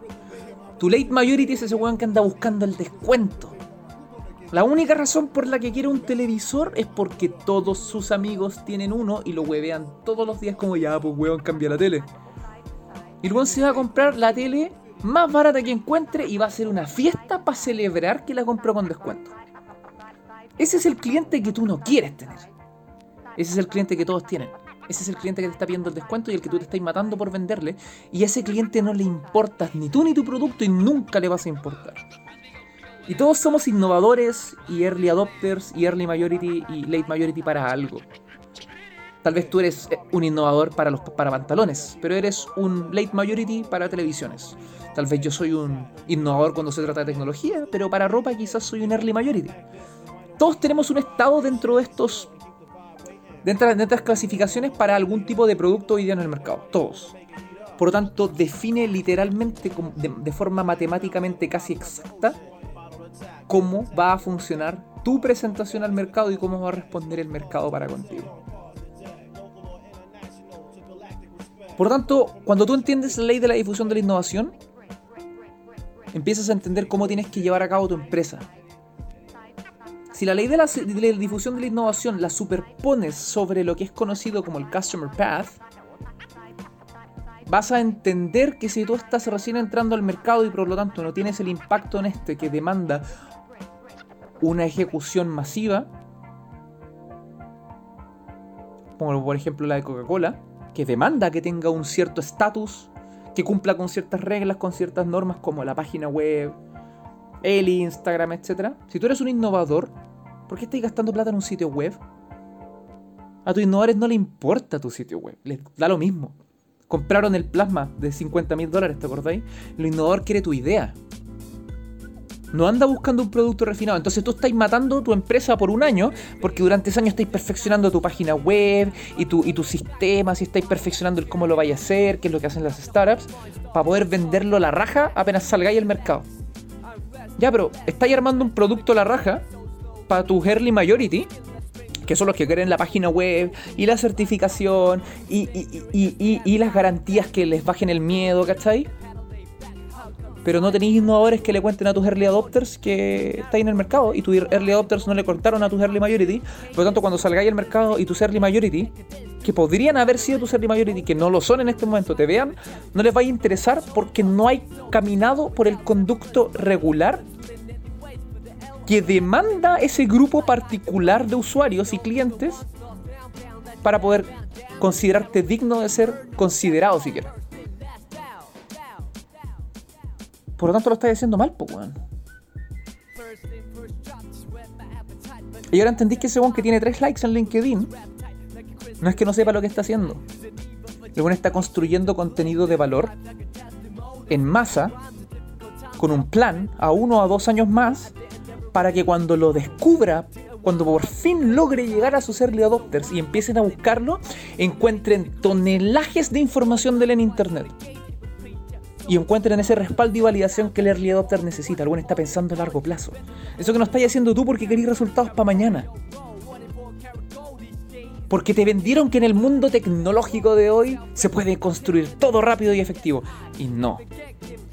S1: Tu late majority es ese weón que anda buscando el descuento. La única razón por la que quiere un televisor es porque todos sus amigos tienen uno y lo huevean todos los días como ya, pues weón, cambia la tele. Y se va a comprar la tele más barata que encuentre y va a hacer una fiesta para celebrar que la compró con descuento. Ese es el cliente que tú no quieres tener. Ese es el cliente que todos tienen. Ese es el cliente que te está pidiendo el descuento y el que tú te estás matando por venderle. Y a ese cliente no le importas ni tú ni tu producto y nunca le vas a importar. Y todos somos innovadores y early adopters y early majority y late majority para algo. Tal vez tú eres un innovador para los para pantalones, pero eres un late majority para televisiones. Tal vez yo soy un innovador cuando se trata de tecnología, pero para ropa quizás soy un early majority. Todos tenemos un estado dentro de estos. dentro de estas clasificaciones para algún tipo de producto hoy día en el mercado. Todos. Por lo tanto, define literalmente de forma matemáticamente casi exacta cómo va a funcionar tu presentación al mercado y cómo va a responder el mercado para contigo. Por tanto, cuando tú entiendes la ley de la difusión de la innovación, empiezas a entender cómo tienes que llevar a cabo tu empresa. Si la ley de la, difusión de la innovación la superpones sobre lo que es conocido como el Customer Path, vas a entender que si tú estás recién entrando al mercado y por lo tanto no tienes el impacto en este que demanda una ejecución masiva, como por ejemplo la de Coca-Cola, que demanda que tenga un cierto estatus que cumpla con ciertas reglas, con ciertas normas como la página web, el Instagram, etc. Si tú eres un innovador, ¿por qué estás gastando plata en un sitio web? A tus innovadores no le importa tu sitio web, les da lo mismo. Compraron el plasma de 50 mil dólares, ¿te acordáis? El innovador quiere tu idea no anda buscando un producto refinado. Entonces tú estás matando tu empresa por un año porque durante ese año estáis perfeccionando tu página web y tu, y sistemas y estáis perfeccionando el cómo lo vais a hacer, qué es lo que hacen las startups, para poder venderlo a la raja apenas salgáis al mercado. Ya, pero estáis armando un producto a la raja para tu early majority, que son los que quieren la página web y la certificación y, y, y las garantías que les bajen el miedo, ¿cachai? pero no tenéis innovadores que le cuenten a tus early adopters que estáis en el mercado y tus early adopters no le contaron a tus early majority. Por lo tanto, cuando salgáis al mercado y tus early majority, que podrían haber sido tus early majority, que no lo son en este momento, te vean, no les va a interesar porque no hay caminado por el conducto regular que demanda ese grupo particular de usuarios y clientes para poder considerarte digno de ser considerado siquiera. Por lo tanto lo estás haciendo mal, pues. Y ahora entendís que ese weón que tiene 3 likes en LinkedIn no es que no sepa lo que está haciendo. El weón está construyendo contenido de valor en masa con un plan a uno o a dos años más para que cuando lo descubra, cuando por fin logre llegar a sus early adopters y empiecen a buscarlo, encuentren tonelajes de información de él en internet y encuentren ese respaldo y validación que el early adopter necesita. Alguno está pensando a largo plazo. Eso que no estáis haciendo tú porque queréis resultados para mañana. Porque te vendieron que en el mundo tecnológico de hoy se puede construir todo rápido y efectivo. Y no.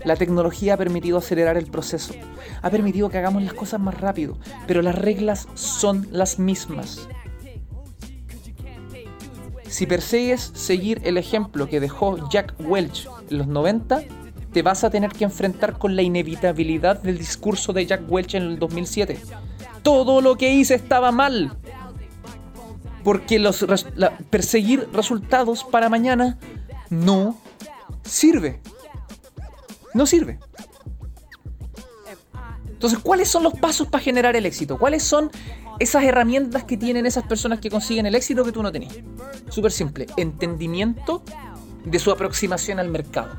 S1: La tecnología ha permitido acelerar el proceso. Ha permitido que hagamos las cosas más rápido. Pero las reglas son las mismas. Si persigues seguir el ejemplo que dejó Jack Welch en los 90, te vas a tener que enfrentar con la inevitabilidad del discurso de Jack Welch en el 2007. Todo lo que hice estaba mal porque los, perseguir resultados para mañana no sirve. No sirve. Entonces, ¿cuáles son los pasos para generar el éxito? ¿Cuáles son esas herramientas que tienen esas personas que consiguen el éxito que tú no tenés? Súper simple. Entendimiento de su aproximación al mercado.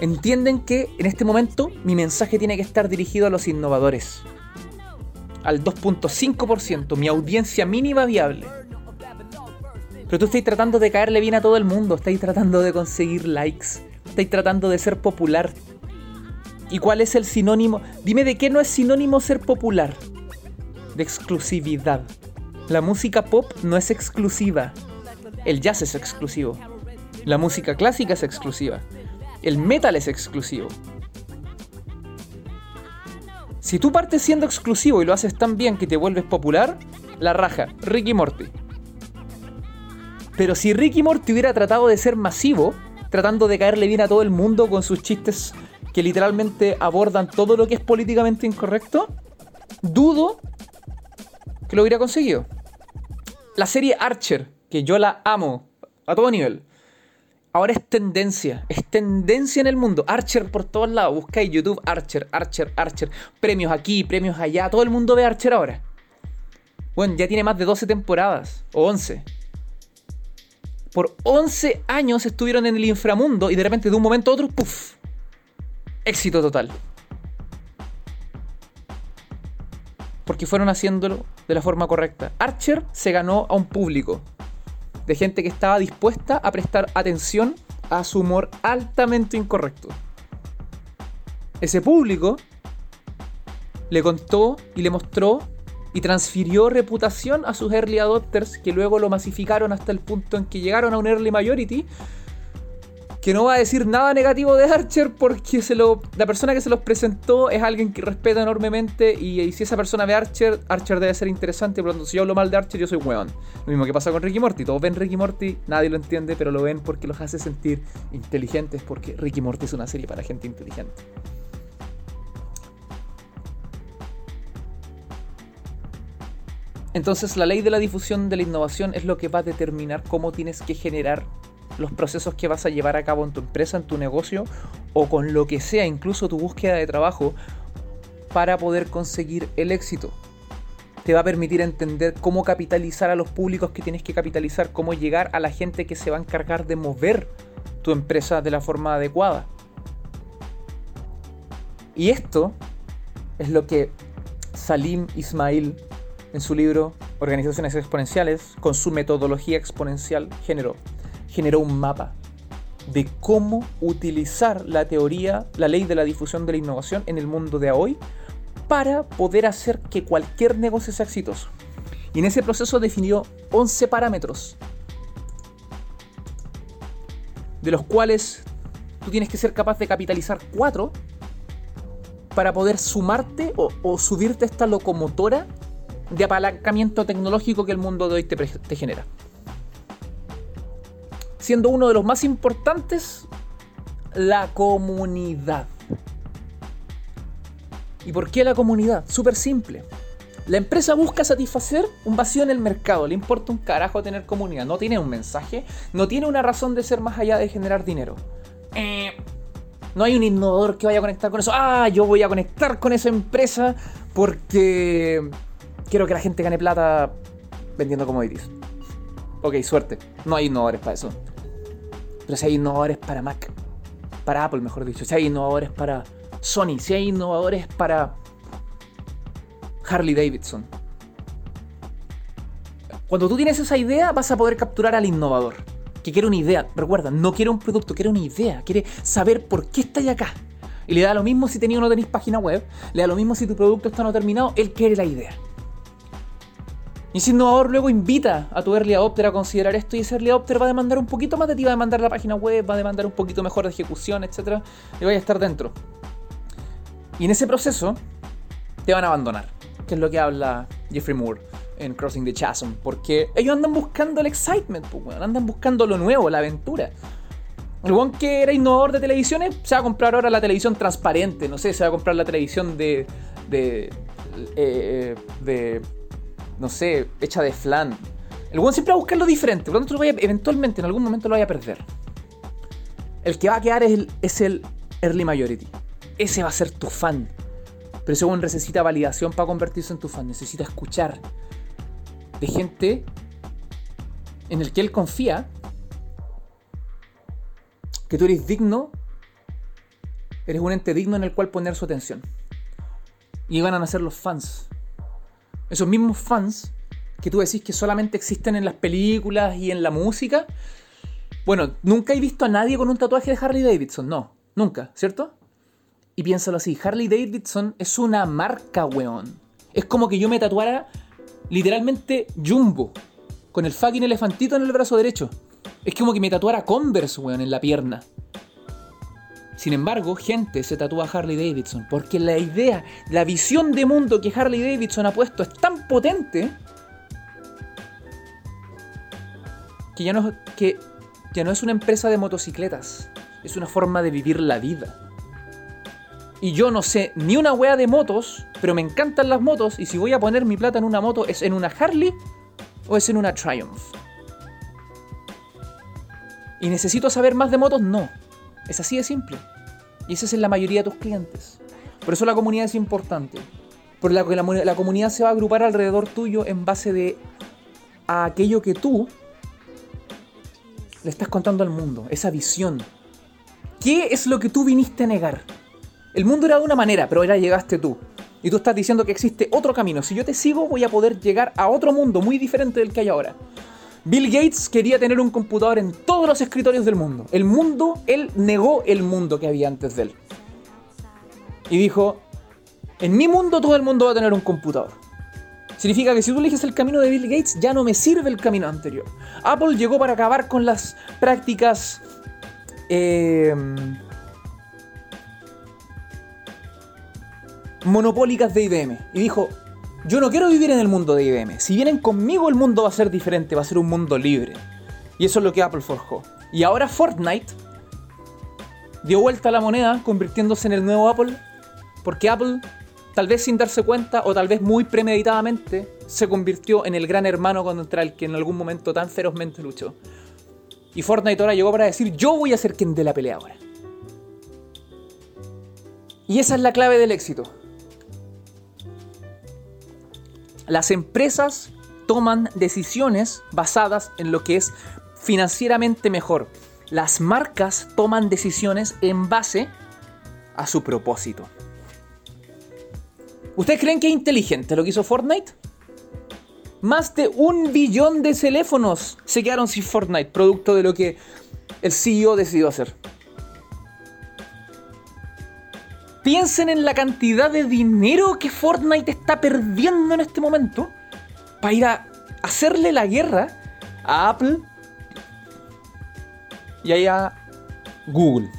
S1: Entienden que en este momento mi mensaje tiene que estar dirigido a los innovadores al 2.5%, mi audiencia mínima viable. Pero tú estás tratando de caerle bien a todo el mundo, estáis tratando de conseguir likes, estáis tratando de ser popular. ¿Y cuál es el sinónimo? Dime de qué no es sinónimo ser popular. De exclusividad. La música pop no es exclusiva. El jazz es exclusivo. La música clásica es exclusiva. El metal es exclusivo. Si tú partes siendo exclusivo y lo haces tan bien que te vuelves popular, la raja, Ricky Morty. Pero si Ricky Morty hubiera tratado de ser masivo, tratando de caerle bien a todo el mundo con sus chistes que literalmente abordan todo lo que es políticamente incorrecto, dudo que lo hubiera conseguido. La serie Archer, que yo la amo a todo nivel, ahora es tendencia, es tendencia en el mundo. Archer por todos lados, buscáis YouTube, Archer, Archer, Archer, premios aquí, premios allá, todo el mundo ve Archer ahora. Bueno, ya tiene más de 12 temporadas, o 11. Por 11 años estuvieron en el inframundo y de repente de un momento a otro, ¡puf! Éxito total. Porque fueron haciéndolo de la forma correcta. Archer se ganó a un público de gente que estaba dispuesta a prestar atención a su humor altamente incorrecto. Ese público le contó y le mostró y transfirió reputación a sus early adopters que luego lo masificaron hasta el punto en que llegaron a un early majority que no va a decir nada negativo de Archer porque se lo, la persona que se los presentó es alguien que respeta enormemente y, si esa persona ve Archer, Archer debe ser interesante, por lo tanto si yo hablo mal de Archer yo soy weón. Lo mismo que pasa con Ricky Morty, todos ven Ricky Morty, nadie lo entiende, pero lo ven porque los hace sentir inteligentes porque Ricky Morty es una serie para gente inteligente. Entonces la ley de la difusión de la innovación es lo que va a determinar cómo tienes que generar los procesos que vas a llevar a cabo en tu empresa, en tu negocio o con lo que sea, incluso tu búsqueda de trabajo, para poder conseguir el éxito. Te va a permitir entender cómo capitalizar a los públicos que tienes que capitalizar, cómo llegar a la gente que se va a encargar de mover tu empresa de la forma adecuada. Y esto es lo que Salim Ismail en su libro Organizaciones Exponenciales, con su metodología exponencial, generó generó un mapa de cómo utilizar la teoría, la ley de la difusión de la innovación en el mundo de hoy para poder hacer que cualquier negocio sea exitoso. Y en ese proceso definió 11 parámetros, de los cuales tú tienes que ser capaz de capitalizar 4 para poder sumarte o, subirte a esta locomotora de apalancamiento tecnológico que el mundo de hoy te genera siendo uno de los más importantes la comunidad. ¿Y por qué la comunidad? Súper simple. La empresa busca satisfacer un vacío en el mercado, le importa un carajo tener comunidad, no tiene un mensaje, no tiene una razón de ser más allá de generar dinero. Eh, no hay un innovador que vaya a conectar con eso. Ah, yo voy a conectar con esa empresa porque quiero que la gente gane plata vendiendo commodities. Ok, suerte. No hay innovadores para eso. Pero si hay innovadores para Mac, para Apple, mejor dicho, si hay innovadores para Sony, si hay innovadores para Harley Davidson. Cuando tú tienes esa idea, vas a poder capturar al innovador. Que quiere una idea. Recuerda, no quiere un producto, quiere una idea. Quiere saber por qué está acá. Y le da lo mismo si tenía o no tenéis página web. Le da lo mismo si tu producto está no terminado. Él quiere la idea. Y ese innovador luego invita a tu early adopter a considerar esto y ese early adopter va a demandar un poquito más de ti, va a demandar la página web, va a demandar un poquito mejor de ejecución, etc. Y vaya a estar dentro. Y en ese proceso te van a abandonar, que es lo que habla Jeffrey Moore en Crossing the Chasm, porque ellos andan buscando el excitement, pues, andan buscando lo nuevo, la aventura. El one que era innovador de televisiones se va a comprar ahora la televisión transparente, no sé, se va a comprar la televisión de. de. Eh, de. No sé, hecha de flan. El one siempre va a buscar lo diferente, por lo tanto, eventualmente, en algún momento lo vaya a perder. El que va a quedar es el, early majority. Ese va a ser tu fan. Pero ese one necesita validación para convertirse en tu fan, necesita escuchar de gente en el que él confía que tú eres digno, eres un ente digno en el cual poner su atención. Y van a nacer los fans. Esos mismos fans que tú decís que solamente existen en las películas y en la música. Bueno, nunca he visto a nadie con un tatuaje de Harley Davidson, no, nunca, ¿cierto? Y piénsalo así, Harley Davidson es una marca, weón. Es como que yo me tatuara literalmente Jumbo, con el fucking elefantito en el brazo derecho. Es como que me tatuara Converse, weón, en la pierna. Sin embargo, gente se tatúa Harley Davidson porque la idea, la visión de mundo que Harley Davidson ha puesto es tan potente que ya no, que ya no es una empresa de motocicletas, es una forma de vivir la vida. Y yo no sé ni una wea de motos, pero me encantan las motos y si voy a poner mi plata en una moto es en una Harley o es en una Triumph. ¿Y necesito saber más de motos? No. Es así de simple. Y esa es en la mayoría de tus clientes. Por eso la comunidad es importante. Porque la, la, comunidad se va a agrupar alrededor tuyo en base de a aquello que tú le estás contando al mundo, esa visión. ¿Qué es lo que tú viniste a negar? El mundo era de una manera, pero ahora llegaste tú. Y tú estás diciendo que existe otro camino. Si yo te sigo, voy a poder llegar a otro mundo muy diferente del que hay ahora. Bill Gates quería tener un computador en todos los escritorios del mundo. El mundo, él negó el mundo que había antes de él. Y dijo, en mi mundo todo el mundo va a tener un computador. Significa que si tú eliges el camino de Bill Gates, ya no me sirve el camino anterior. Apple llegó para acabar con las prácticas eh, monopólicas de IBM. Y dijo, yo no quiero vivir en el mundo de IBM. Si vienen conmigo el mundo va a ser diferente, va a ser un mundo libre. Y eso es lo que Apple forjó. Y ahora Fortnite dio vuelta a la moneda convirtiéndose en el nuevo Apple. Porque Apple, tal vez sin darse cuenta o tal vez muy premeditadamente, se convirtió en el gran hermano contra el que en algún momento tan ferozmente luchó. Y Fortnite ahora llegó para decir, yo voy a ser quien dé la pelea ahora. Y esa es la clave del éxito. Las empresas toman decisiones basadas en lo que es financieramente mejor. Las marcas toman decisiones en base a su propósito. ¿Ustedes creen que es inteligente lo que hizo Fortnite? Más de un billón de teléfonos se quedaron sin Fortnite, producto de lo que el CEO decidió hacer. Piensen en la cantidad de dinero que Fortnite está perdiendo en este momento para ir a hacerle la guerra a Apple y a Google.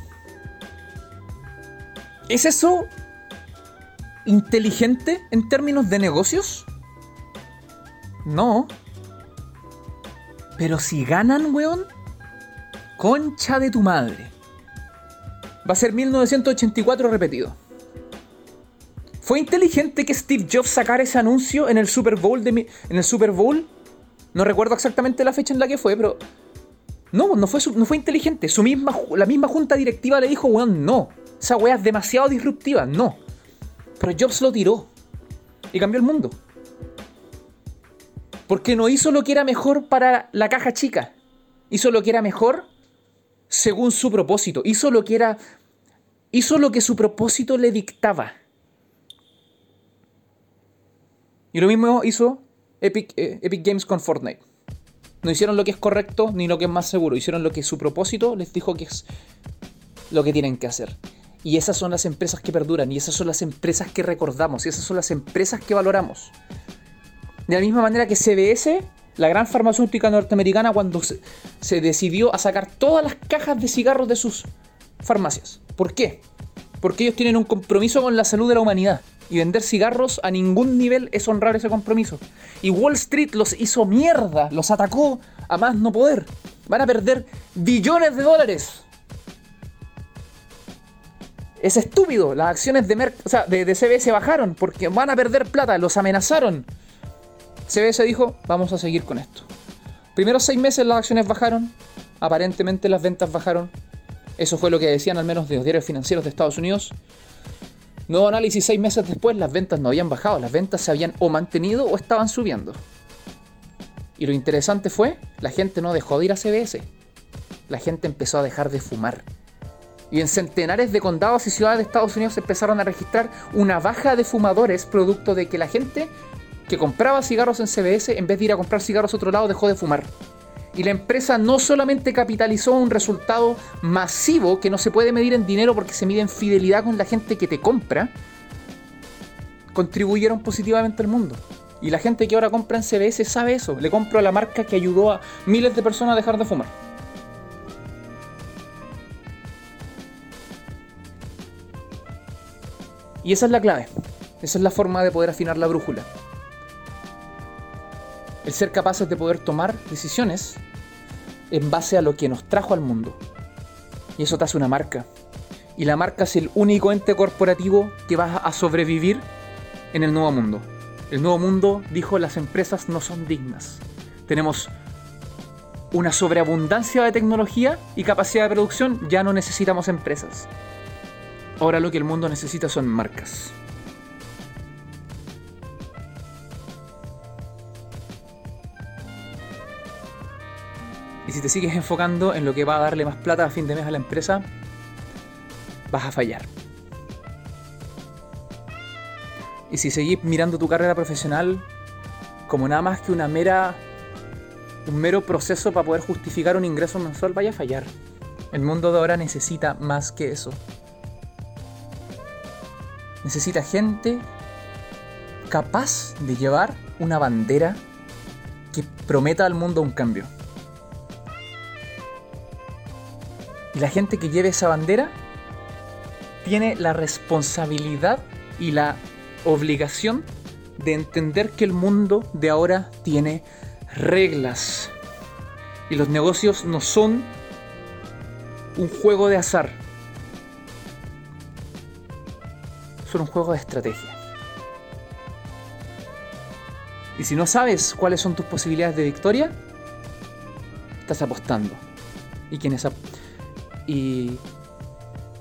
S1: ¿Es eso inteligente en términos de negocios? No. Pero si ganan, weón, concha de tu madre va a ser 1984 repetido. ¿Fue inteligente que Steve Jobs sacara ese anuncio en el Super Bowl de en el Super Bowl? No recuerdo exactamente la fecha en la que fue, pero no, no fue, no fue inteligente. Su misma, la misma junta directiva le dijo, weón, no. Esa weá es demasiado disruptiva, no. Pero Jobs lo tiró y cambió el mundo. Porque no hizo lo que era mejor para la caja chica. Hizo lo que era mejor según su propósito. Hizo lo que era. Hizo lo que su propósito le dictaba. Y lo mismo hizo Epic, eh, Epic Games con Fortnite. No hicieron lo que es correcto ni lo que es más seguro. Hicieron lo que su propósito les dijo que es lo que tienen que hacer. Y esas son las empresas que perduran. Y esas son las empresas que recordamos. Y esas son las empresas que valoramos. De la misma manera que CBS, la gran farmacéutica norteamericana, cuando se, se decidió a sacar todas las cajas de cigarros de sus farmacias. ¿Por qué? Porque ellos tienen un compromiso con la salud de la humanidad. Y vender cigarros a ningún nivel es honrar ese compromiso. Y Wall Street los hizo mierda, los atacó a más no poder. Van a perder billones de dólares. Es estúpido. Las acciones de, Merck, o sea, de, de CBS bajaron porque van a perder plata. Los amenazaron. CBS dijo, vamos a seguir con esto. Primeros seis meses las acciones bajaron. Aparentemente las ventas bajaron. Eso fue lo que decían al menos de los diarios financieros de Estados Unidos. Nuevo análisis seis meses después, las ventas no habían bajado, las ventas se habían o mantenido o estaban subiendo. Y lo interesante fue, la gente no dejó de ir a CBS. La gente empezó a dejar de fumar. Y en centenares de condados y ciudades de Estados Unidos empezaron a registrar una baja de fumadores producto de que la gente que compraba cigarros en CBS, en vez de ir a comprar cigarros a otro lado, dejó de fumar. Y la empresa no solamente capitalizó un resultado masivo que no se puede medir en dinero porque se mide en fidelidad con la gente que te compra, contribuyeron positivamente al mundo. Y la gente que ahora compra en CBS sabe eso. Le compro a la marca que ayudó a miles de personas a dejar de fumar. Y esa es la clave. Esa es la forma de poder afinar la brújula. El ser capaces de poder tomar decisiones en base a lo que nos trajo al mundo. Y eso te hace una marca. Y la marca es el único ente corporativo que va a sobrevivir en el nuevo mundo. El nuevo mundo dijo las empresas no son dignas. Tenemos una sobreabundancia de tecnología y capacidad de producción, ya no necesitamos empresas. Ahora lo que el mundo necesita son marcas. Si te sigues enfocando en lo que va a darle más plata a fin de mes a la empresa, vas a fallar. Y si seguís mirando tu carrera profesional como nada más que una mera un mero proceso para poder justificar un ingreso mensual, vaya a fallar. El mundo de ahora necesita más que eso. Necesita gente capaz de llevar una bandera que prometa al mundo un cambio. Y la gente que lleve esa bandera tiene la responsabilidad y la obligación de entender que el mundo de ahora tiene reglas. Y los negocios no son un juego de azar. Son un juego de estrategia. Y si no sabes cuáles son tus posibilidades de victoria, estás apostando. Y quienes ap y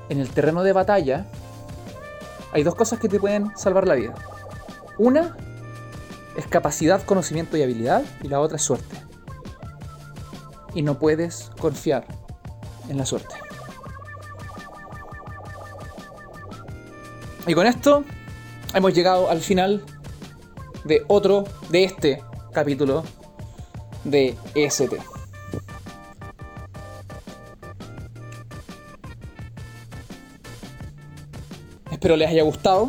S1: en el terreno de batalla hay dos cosas que te pueden salvar la vida. Una es capacidad, conocimiento y habilidad y la otra es suerte. Y no puedes confiar en la suerte. Y con esto hemos llegado al final de otro, de este capítulo de EST. Espero les haya gustado.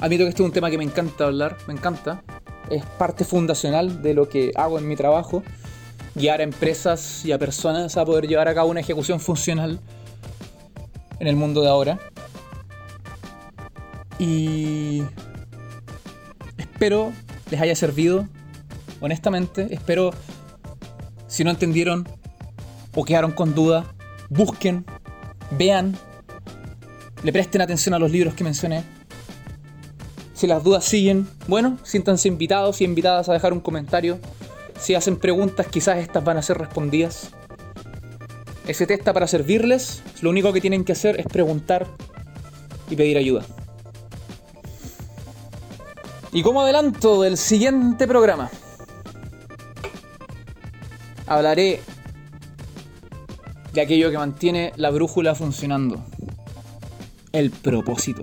S1: Admito que este es un tema que me encanta hablar, me encanta. Es parte fundacional de lo que hago en mi trabajo. Guiar a empresas y a personas a poder llevar a cabo una ejecución funcional en el mundo de ahora. Y espero les haya servido, honestamente. Espero, si no entendieron o quedaron con duda, busquen, vean, le presten atención a los libros que mencioné. Si las dudas siguen, bueno, siéntanse invitados y invitadas a dejar un comentario. Si hacen preguntas, quizás estas van a ser respondidas. Ese está para servirles. Lo único que tienen que hacer es preguntar y pedir ayuda. Y como adelanto del siguiente programa, hablaré de aquello que mantiene la brújula funcionando el propósito.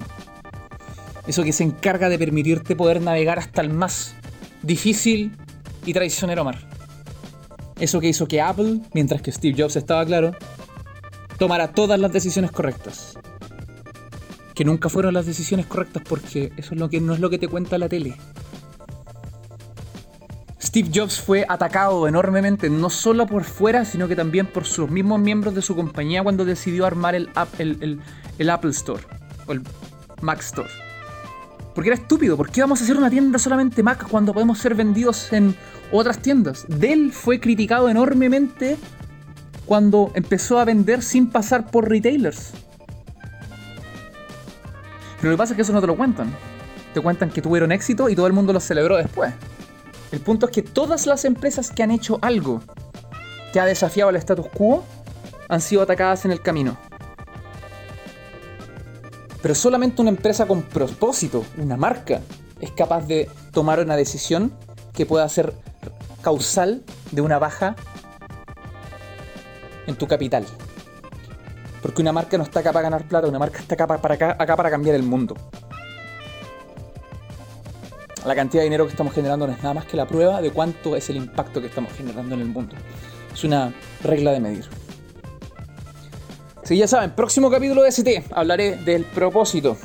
S1: Eso que se encarga de permitirte poder navegar hasta el más difícil y traicionero mar. Eso que hizo que Apple, mientras que Steve Jobs estaba claro, tomara todas las decisiones correctas. Que nunca fueron las decisiones correctas porque eso es lo que no es lo que te cuenta la tele. Steve Jobs fue atacado enormemente, no solo por fuera, sino que también por sus mismos miembros de su compañía cuando decidió armar el, Apple Store o el Mac Store. Porque era estúpido, ¿por qué vamos a hacer una tienda solamente Mac cuando podemos ser vendidos en otras tiendas? Dell fue criticado enormemente cuando empezó a vender sin pasar por retailers. Pero lo que pasa es que eso no te lo cuentan. Te cuentan que tuvieron éxito y todo el mundo lo celebró después. El punto es que todas las empresas que han hecho algo que ha desafiado el status quo han sido atacadas en el camino. Pero solamente una empresa con propósito, una marca, es capaz de tomar una decisión que pueda ser causal de una baja en tu capital. Porque una marca no está acá para ganar plata, una marca está acá para, acá para cambiar el mundo. La cantidad de dinero que estamos generando no es nada más que la prueba de cuánto es el impacto que estamos generando en el mundo. Es una regla de medir. Si ya saben, próximo capítulo de ST hablaré del propósito.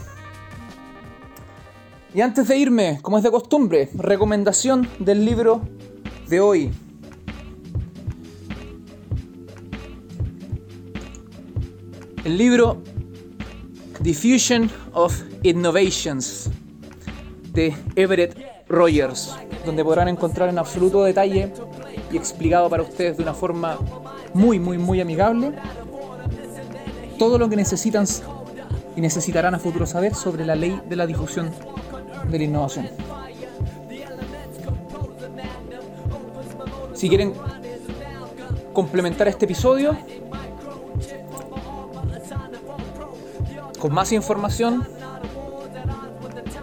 S1: Y antes de irme, como es de costumbre, recomendación del libro de hoy. El libro Diffusion of Innovations de Everett Rogers, donde podrán encontrar en absoluto detalle y explicado para ustedes de una forma muy, muy, muy amigable todo lo que necesitan y necesitarán a futuro saber sobre la ley de la difusión de la innovación. Si quieren complementar este episodio con más información,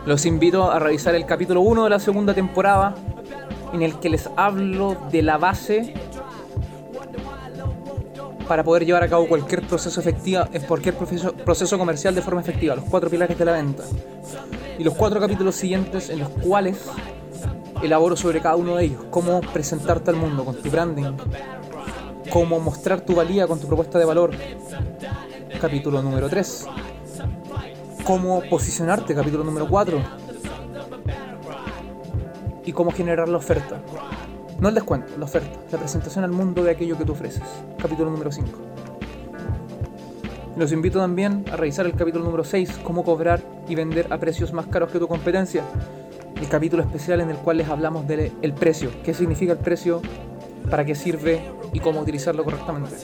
S1: los invito a revisar el capítulo 1 de la segunda temporada en el que les hablo de la base para poder llevar a cabo cualquier proceso efectivo, cualquier proceso, proceso comercial de forma efectiva, los cuatro pilares de la venta. Y los cuatro capítulos siguientes en los cuales elaboro sobre cada uno de ellos, cómo presentarte al mundo con tu branding, cómo mostrar tu valía con tu propuesta de valor, capítulo número 3, cómo posicionarte, capítulo número 4, y cómo generar la oferta, no el descuento, la oferta, la presentación al mundo de aquello que tú ofreces. Capítulo número 5. Los invito también a revisar el capítulo número 6, cómo cobrar y vender a precios más caros que tu competencia. El capítulo especial en el cual les hablamos del precio, qué significa el precio, para qué sirve y cómo utilizarlo correctamente.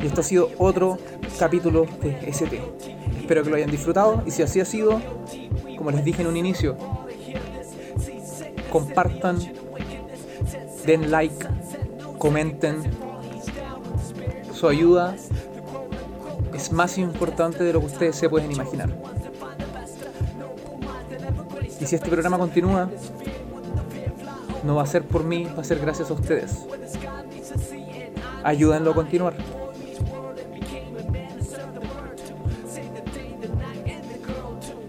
S1: Y esto ha sido otro capítulo de ST. Espero que lo hayan disfrutado y si así ha sido, como les dije en un inicio, compartan, den like, comenten. Su ayuda es más importante de lo que ustedes se pueden imaginar. Y si este programa continúa, no va a ser por mí, va a ser gracias a ustedes. Ayúdenlo a continuar.